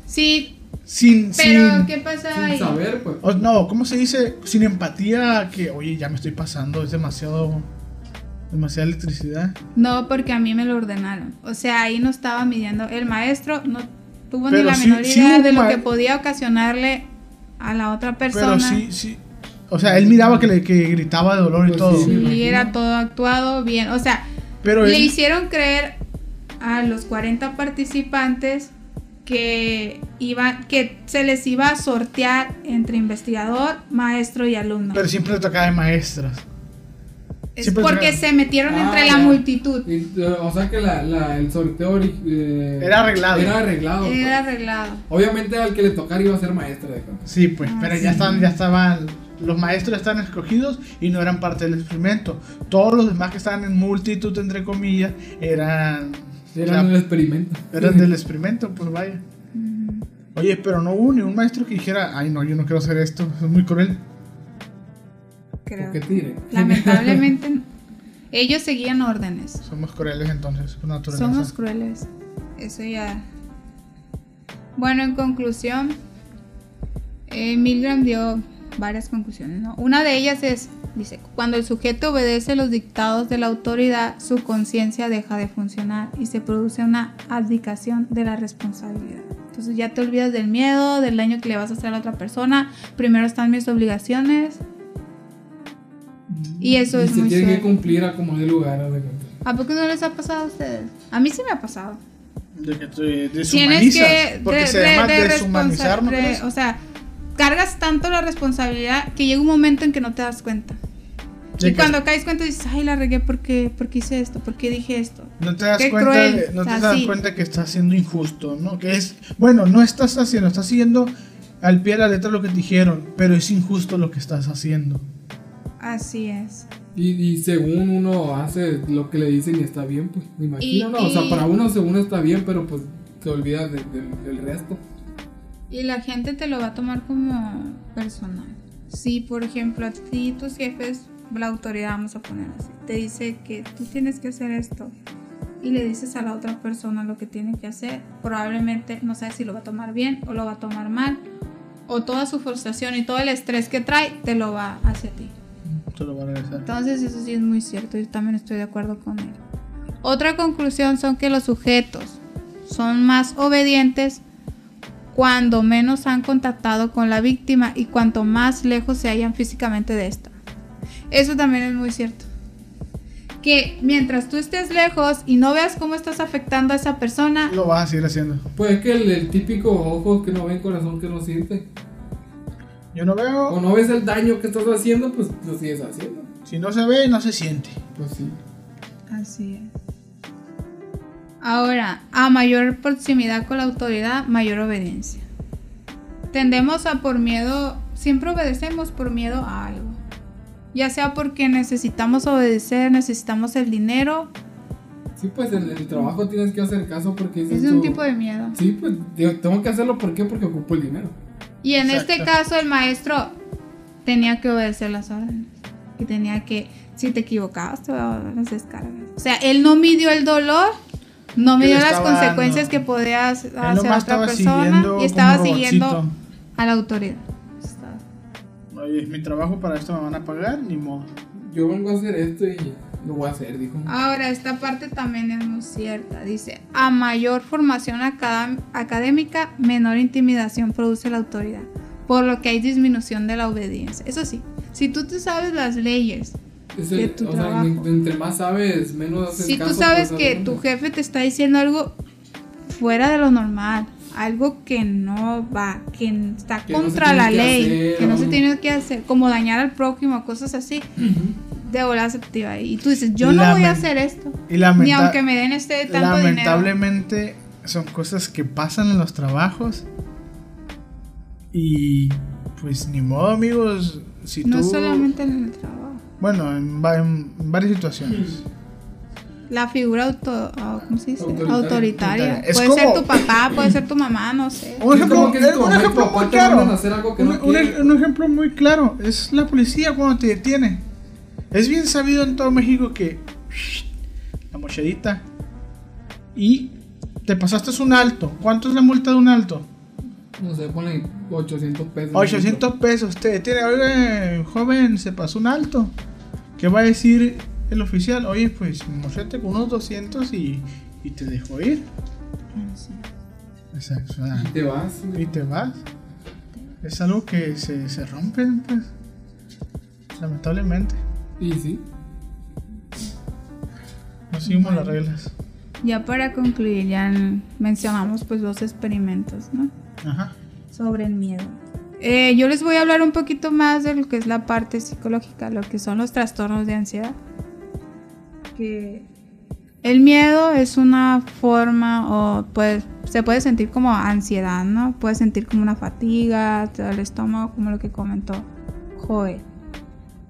sí, sin. pero sin ¿qué pasa Sin ahí? saber, pues. no, ¿cómo se dice? Sin empatía, que, oye, ya me estoy pasando, es demasiado. demasiada electricidad. No, porque a mí me lo ordenaron. O sea, ahí no estaba midiendo. El maestro no tuvo Pero ni la sí- menor sí idea de lo que podía ocasionarle a la otra persona. Pero sí, sí. O sea, él miraba que, le, que gritaba de dolor y Pues todo. sí. era todo actuado bien. O sea, Pero le él- hicieron creer a los 40 participantes que iba, que se les iba a sortear entre investigador, maestro y alumno. pero siempre le tocaba de maestras. es siempre porque se metieron Ah, entre la ya. multitud. Y, eh, o sea que la, la, el sorteo eh, Era arreglado. Era arreglado. pues. Arreglado. Obviamente al que le tocara iba a ser maestro de. Sí, pues, Ah, pero sí. ya estaban, ya estaban, los maestros estaban escogidos y no eran parte del experimento. Todos los demás que estaban en multitud, entre comillas, eran, Era o sea, un experimento. eran del <laughs> experimento, pues vaya. Oye, pero no hubo ni un maestro que dijera, ay no, yo no quiero hacer esto, es muy cruel. Creo. Que tire. Lamentablemente, no. <laughs> ellos seguían órdenes. Somos crueles entonces, por naturaleza. Somos crueles. Eso ya. Bueno, en conclusión, eh, Milgram dio varias conclusiones. ¿no? Una de ellas es, dice, cuando el sujeto obedece los dictados de la autoridad, su conciencia deja de funcionar y se produce una abdicación de la responsabilidad. Entonces ya te olvidas del miedo, del daño que le vas a hacer a la otra persona. Primero están mis obligaciones. Y eso y es se muy tiene que cumplir a como de lugar. de. ¿A poco no les ha pasado a ustedes? A mí sí me ha pasado. De que te Tienes deshumanizas. que porque de- se de- llama de deshumanizar, ¿no o sea, cargas tanto la responsabilidad que llega un momento en que no te das cuenta. Y que cuando caes cuenta dices, ay, la regué porque, porque hice esto, porque dije esto. No te das Qué cuenta, cruel, de- no te das cuenta que estás siendo injusto, ¿no? Que es, bueno, no estás haciendo, estás siguiendo al pie de la letra lo que te dijeron, pero es injusto lo que estás haciendo. Así es. Y, y según uno hace lo que le dicen y está bien, pues me imagino, Y- ¿no? O sea, para uno según está bien, pero pues se olvida de- de- del resto. Y la gente te lo va a tomar como personal. Si, por ejemplo, a ti tus jefes, la autoridad, vamos a poner así, te dice que tú tienes que hacer esto y le dices a la otra persona lo que tiene que hacer, probablemente no sabes si lo va a tomar bien o lo va a tomar mal, o toda su frustración y todo el estrés que trae te lo va hacia ti. Te lo voy a regresar. Entonces, eso sí es muy cierto, yo también estoy de acuerdo con él. Otra conclusión son que los sujetos son más obedientes cuando menos han contactado con la víctima y cuanto más lejos se hallan físicamente de esta. Eso también es muy cierto. Que mientras tú estés lejos y no veas cómo estás afectando a esa persona, Lo vas a seguir haciendo. Pues que el, el típico ojo que no ve, corazón que no siente. Yo no O veo. no ves el daño que estás haciendo, pues lo sigues haciendo. Si no se ve, no se siente. Pues sí. Así es. Ahora, a mayor proximidad con la autoridad, mayor obediencia. Tendemos a por miedo, siempre obedecemos por miedo a algo. Ya sea porque necesitamos obedecer, necesitamos el dinero, Sí, pues en el trabajo tienes que hacer caso porque dices es un tipo de miedo. Sí, pues digo, tengo que hacerlo ¿por qué? Porque ocupo el dinero. Y en Exacto. este caso el maestro tenía que obedecer las órdenes. Y tenía que, si te equivocabas, te voy a dar las descargas. O sea, él no midió el dolor, no midió las consecuencias dando. que podía hacer nomás otra persona y estaba siguiendo a la autoridad. Oye, es mi trabajo, para esto me van a pagar, ni modo. Yo vengo a hacer esto y lo voy a hacer, dijo. Ahora, esta parte también es muy cierta. Dice, a mayor formación académica, menor intimidación produce la autoridad, por lo que hay disminución de la obediencia. Eso sí, si tú te sabes las leyes, Es de el- tu o sea, trabajo. en- entre más sabes, menos haces si tú caso, sabes pues, que tu jefe te está diciendo algo fuera de lo normal, algo que no va, que está Que no se contra tiene la que ley, hacer, que no se o- tiene que hacer, como dañar al prójimo, cosas así, de volar se activa ahí. Y tú dices, yo no voy a hacer esto. Y Ni aunque me den este tanto dinero. lamentablemente son cosas que pasan en los trabajos. Y pues ni modo, amigos. Si No tú. solamente en el trabajo. Bueno, en, va- en varias situaciones. La figura auto, ¿cómo se dice? Autoritaria. autoritaria. Es puede como- ser tu papá, puede ser tu mamá, no sé. Un ejemplo, que eh, un ejemplo muy claro. algo que un, no un- quieres. un ejemplo muy claro es la policía cuando te detiene. Es bien sabido en todo México que la mochadita y te pasaste un alto. ¿Cuánto es la multa de un alto? No sé, ponle 800 pesos. 800 pesos. Te detiene. Oiga, joven, se pasó un alto. ¿Qué va a decir el oficial? Oye, pues mochate con unos 200 y, y te dejo ir. Exacto. o sea, Y te vas. y te vas. Es algo que se, se rompe, pues. Lamentablemente. Y sí. No seguimos las reglas. Ya para concluir, ya mencionamos pues dos experimentos, ¿no? Ajá. Sobre el miedo. Eh, yo les voy a hablar un poquito más de lo que es la parte psicológica, lo que son los trastornos de ansiedad. El miedo es una forma, o pues se puede sentir como ansiedad, ¿no? Puede sentir como una fatiga, el estómago, como lo que comentó Joel.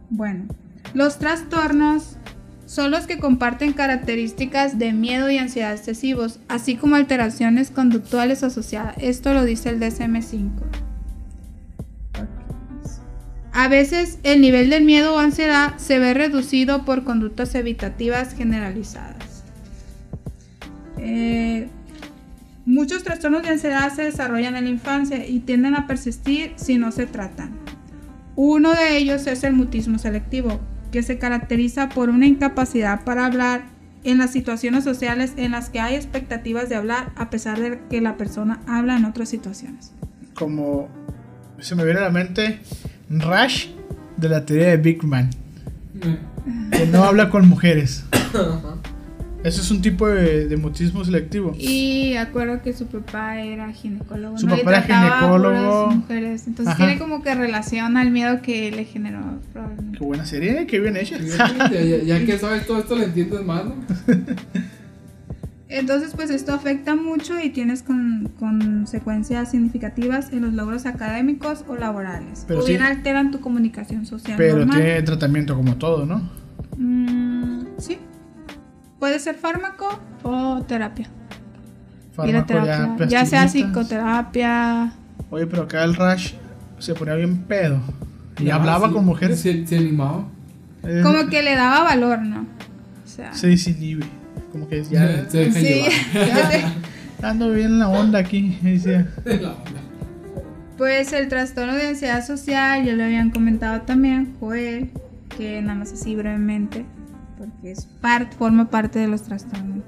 Bueno, los trastornos son los que comparten características de miedo y ansiedad excesivos, así como alteraciones conductuales asociadas. Esto lo dice el DSM-5. A veces el nivel del miedo o ansiedad se ve reducido por conductas evitativas generalizadas. Eh, muchos trastornos de ansiedad se desarrollan en la infancia y tienden a persistir si no se tratan. Uno de ellos es el mutismo selectivo, que se caracteriza por una incapacidad para hablar en las situaciones sociales en las que hay expectativas de hablar a pesar de que la persona habla en otras situaciones. Como se me viene a la mente Rush de la teoría de Big Man. Eh, Que no habla con mujeres. Eso es un tipo de, de mutismo selectivo. Y acuerdo que su papá era ginecólogo. Su ¿no? Y papá era ginecólogo. mujeres. Entonces Ajá. tiene como que relación al miedo que le generó probablemente. Qué buena serie, qué bien hecha. Ya, ya- ya que sabes todo esto, le entiendes más, ¿no? <laughs> Entonces, pues esto afecta mucho y tienes con- consecuencias significativas en los logros académicos o laborales. Pero o bien sí. alteran tu comunicación social Pero normal. tiene tratamiento como todo, ¿no? Mm, sí. Puede ser fármaco o terapia. Fármaco, terapia. Ya, sea psicoterapia. Oye, pero acá el Rush se ponía bien pedo. Y Ah, hablaba sí, con mujeres. Se, se animaba. Eh, Como que le daba valor, ¿no? O sea. Se desinhibe. Como que ya se deja Sí. llevar. <laughs> ando bien en la onda aquí. decía, <laughs> La onda. Pues el trastorno de ansiedad social, ya lo habían comentado también, Joel, que nada más así brevemente. porque es part, forma parte de los trastornos.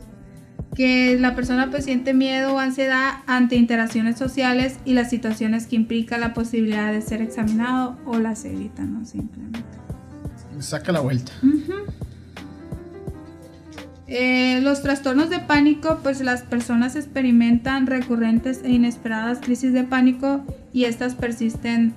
Que la persona pues siente miedo o ansiedad ante interacciones sociales y las situaciones que implica la posibilidad de ser examinado o las evita, ¿no? Simplemente. Saca la vuelta. Eh, los trastornos de pánico, pues las personas experimentan recurrentes e inesperadas crisis de pánico y estas persisten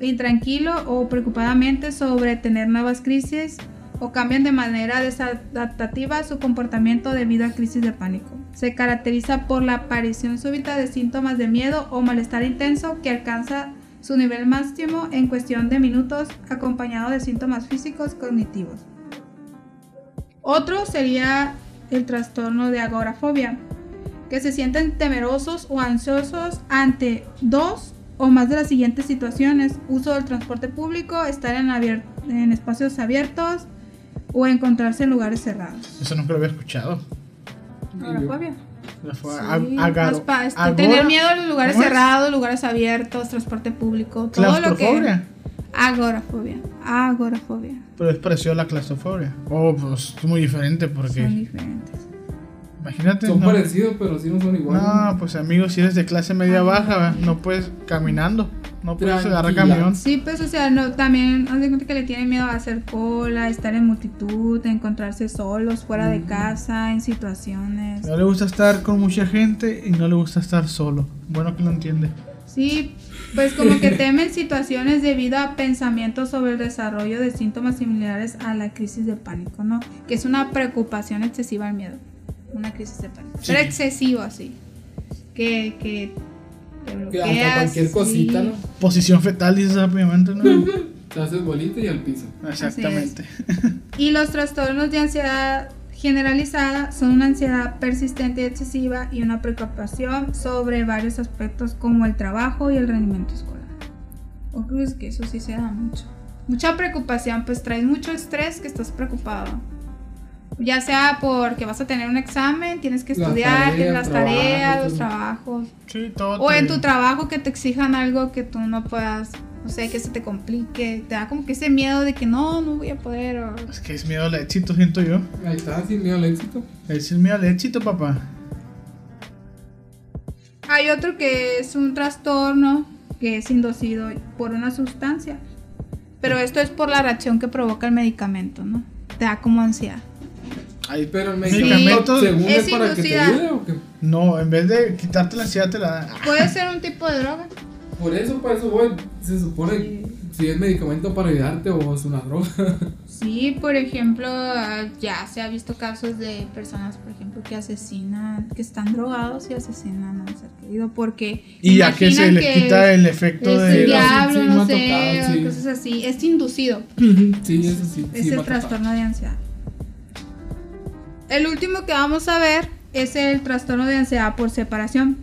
intranquilo o preocupadamente sobre tener nuevas crisis o cambian de manera desadaptativa su comportamiento debido a crisis de pánico. Se caracteriza por la aparición súbita de síntomas de miedo o malestar intenso que alcanza su nivel máximo en cuestión de minutos acompañado de síntomas físicos cognitivos. Otro sería el trastorno de agorafobia, que se sienten temerosos o ansiosos ante dos o más de las siguientes situaciones: uso del transporte público, estar en, en espacios abiertos o encontrarse en lugares cerrados. Eso nunca lo había escuchado. Agorafobia. Sí, agaro, este, tener miedo a los lugares cerrados, lugares abiertos, transporte público, todo lo que agorafobia, agorafobia. Pero es parecido a la claustrofobia. Oh, pues es muy diferente porque son diferentes. Imagínate. Son parecidos, pero sí no son iguales. No, pues amigos, si eres de clase media baja, no puedes caminando, no puedes agarrar camión. Sí, pues, o sea, no, también, haz de cuenta que le tienen miedo a hacer cola, estar en multitud, encontrarse solos, fuera de casa, en situaciones. No le gusta estar con mucha gente y no le gusta estar solo. Bueno que lo entiende. Sí, pues como que temen situaciones debido a pensamientos sobre el desarrollo de síntomas similares a la crisis de pánico, ¿no? Que es una preocupación excesiva al miedo una crisis de pánico. Pero excesivo así. Que, que te bloqueas. cualquier cosita, ¿no? Posición fetal, dices rápidamente, ¿no? te haces bolita y al piso. Exactamente. Y los trastornos de ansiedad generalizada son una ansiedad persistente y excesiva y una preocupación sobre varios aspectos como el trabajo y el rendimiento escolar. O crees que eso sí se da mucho. Mucha preocupación, pues traes mucho estrés que estás preocupado ya sea porque vas a tener un examen, tienes que estudiar, tienes las tareas, los trabajos. Sí, todo o en tu trabajo que te exijan algo que tú no puedas, o sea, que se te complique, te da como que ese miedo de que no, no voy a poder. Es que es miedo al éxito, siento yo. Ahí está, sin miedo al éxito. Es el miedo al éxito, papá. Hay otro que es un trastorno que es inducido por una sustancia. Pero esto es por la reacción que provoca el medicamento, ¿no? Te da como ansiedad. Ay, pero el medicamento según es, para que te ayude o qué? No, en vez de quitarte la ansiedad te la da. Puede ser un tipo de droga. Por eso, por eso voy. Se supone si es medicamento para ayudarte o es una droga. Sí, por ejemplo, ya se ha visto casos de personas, por ejemplo, que asesinan, que están drogados y asesinan a un ser querido porque y ya que se le quita el efecto de diablo, no sé, cosas así, es inducido. sí, eso sí. Es el trastorno de ansiedad. El último que vamos a ver es el trastorno de ansiedad por separación.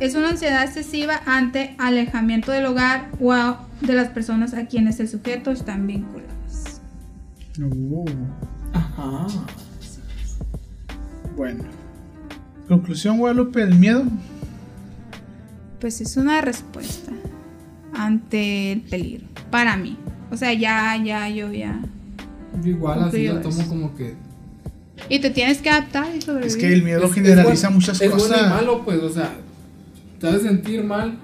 Es una ansiedad excesiva ante alejamiento del hogar o de las personas a quienes el sujeto están vinculados. Uh. Ajá. Bueno. Conclusión, Guadalupe, el miedo. Pues es una respuesta ante el peligro. Para mí. O sea, ya, ya, yo ya. igual así lo tomo como que y te tienes que adaptar y sobrevivir. Es que el miedo generaliza muchas es cosas. Es bueno y malo, pues, o sea, te a sentir mal,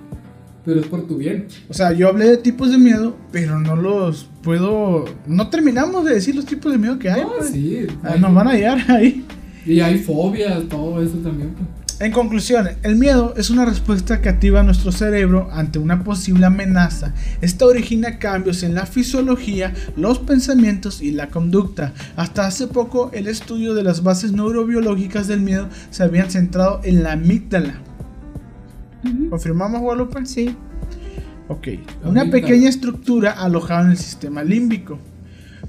pero es por tu bien. O sea, yo hablé de tipos de miedo, pero no los puedo. No terminamos de decir los tipos de miedo que hay. No, pues. sí. Ah, nos van a hallar <laughs> ahí. Y hay fobias, todo eso también. Pues. En conclusión, el miedo es una respuesta que activa nuestro cerebro ante una posible amenaza. Esta origina cambios en la fisiología, los pensamientos y la conducta. Hasta hace poco, el estudio de las bases neurobiológicas del miedo se habían centrado en la amígdala. ¿Confirmamos, Guadalupe? Sí. Ok. Una pequeña estructura alojada en el sistema límbico.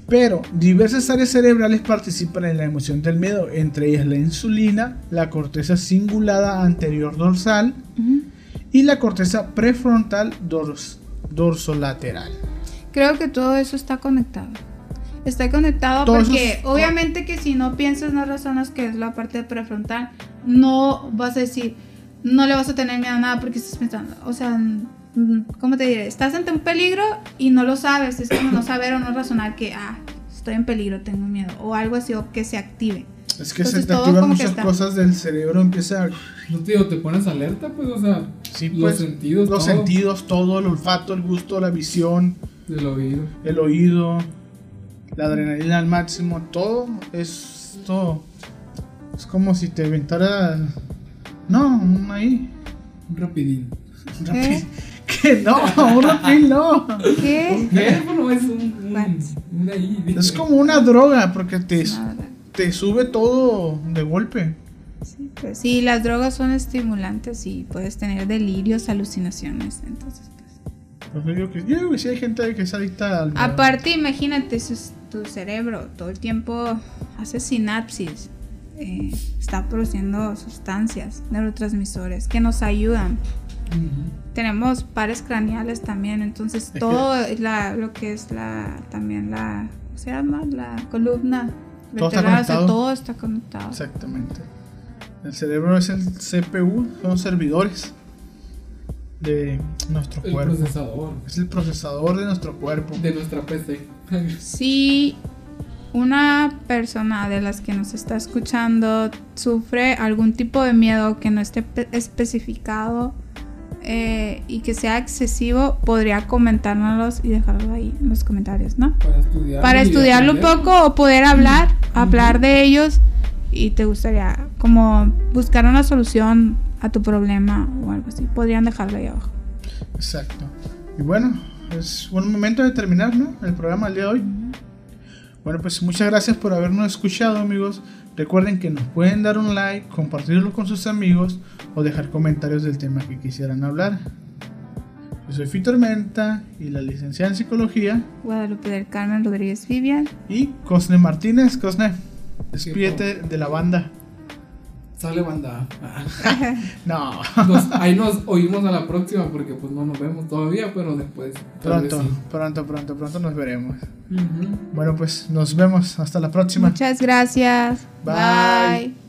Pero diversas áreas cerebrales participan en la emoción del miedo, entre ellas la insulina, la corteza cingulada anterior dorsal y la corteza prefrontal dorsolateral. Creo que todo eso está conectado. Está conectado porque obviamente que si no piensas, no razonas que es la parte prefrontal, no vas a decir, no le vas a tener miedo a nada porque estás pensando, o sea, ¿cómo te diré? Estás ante un peligro y no lo sabes. Es como no saber o no razonar que, ah, estoy en peligro, tengo miedo, o algo así, o que se active. Es que Entonces, se te activan muchas cosas del cerebro, empieza a... No te digo, te pones alerta, pues, o sea, Sí, los pues, sentidos, los todo, sentidos, todo, el olfato, el gusto, la visión, del oído. el oído, la adrenalina al máximo, todo es todo. Es como si te aventara... No, un ahí. Un rapidín. un rapid- <laughs> Que no, un rapid no. ¿Qué? ¿Qué? Bueno, es un, un, What? un ahí. Es como una droga porque te, te sube todo de golpe. Sí, pues, sí, las drogas son estimulantes y puedes tener delirios, alucinaciones. Entonces, pues. Pues yo digo que, yo que sí hay gente que es adicta al. Aparte, imagínate, tu cerebro todo el tiempo hace sinapsis, eh, está produciendo sustancias, neurotransmisores que nos ayudan. Ujú. Tenemos pares craneales también, entonces todo la, lo que es la también la ¿cómo se llama? La columna Todo está vertebral, o sea, conectado. todo está conectado. Exactamente. El cerebro es el CPU, son servidores de nuestro El cuerpo. procesador Es el procesador de nuestro cuerpo. de nuestra PC. Si una persona de las que nos está escuchando sufre algún tipo de miedo que no esté pe- especificado eh, y que sea excesivo, podría comentárnoslos y dejarlo ahí en los comentarios, ¿no? Para estudiar. Para estudiarlo un poco o poder hablar, hablar de ellos y te gustaría como buscar una solución a tu problema o algo así. Podrían dejarlo ahí abajo. Exacto. Y bueno, es buen momento de terminar, ¿no? El programa del día de hoy. Bueno, pues muchas gracias por habernos escuchado, amigos. Recuerden que nos pueden dar un like, compartirlo con sus amigos o dejar comentarios del tema que quisieran hablar. Yo soy Fito Tormenta y la licenciada en psicología Guadalupe del Carmen Rodríguez Vivian. y Cosne Martínez. Cosne, despídete de la banda. Sale banda. <laughs> No, Nos- ahí nos oímos a la próxima porque pues no nos vemos todavía, pero después. pronto, sí. pronto, pronto, pronto nos veremos. Bueno, pues nos vemos. Hasta la próxima. Muchas gracias. Bye. Bye.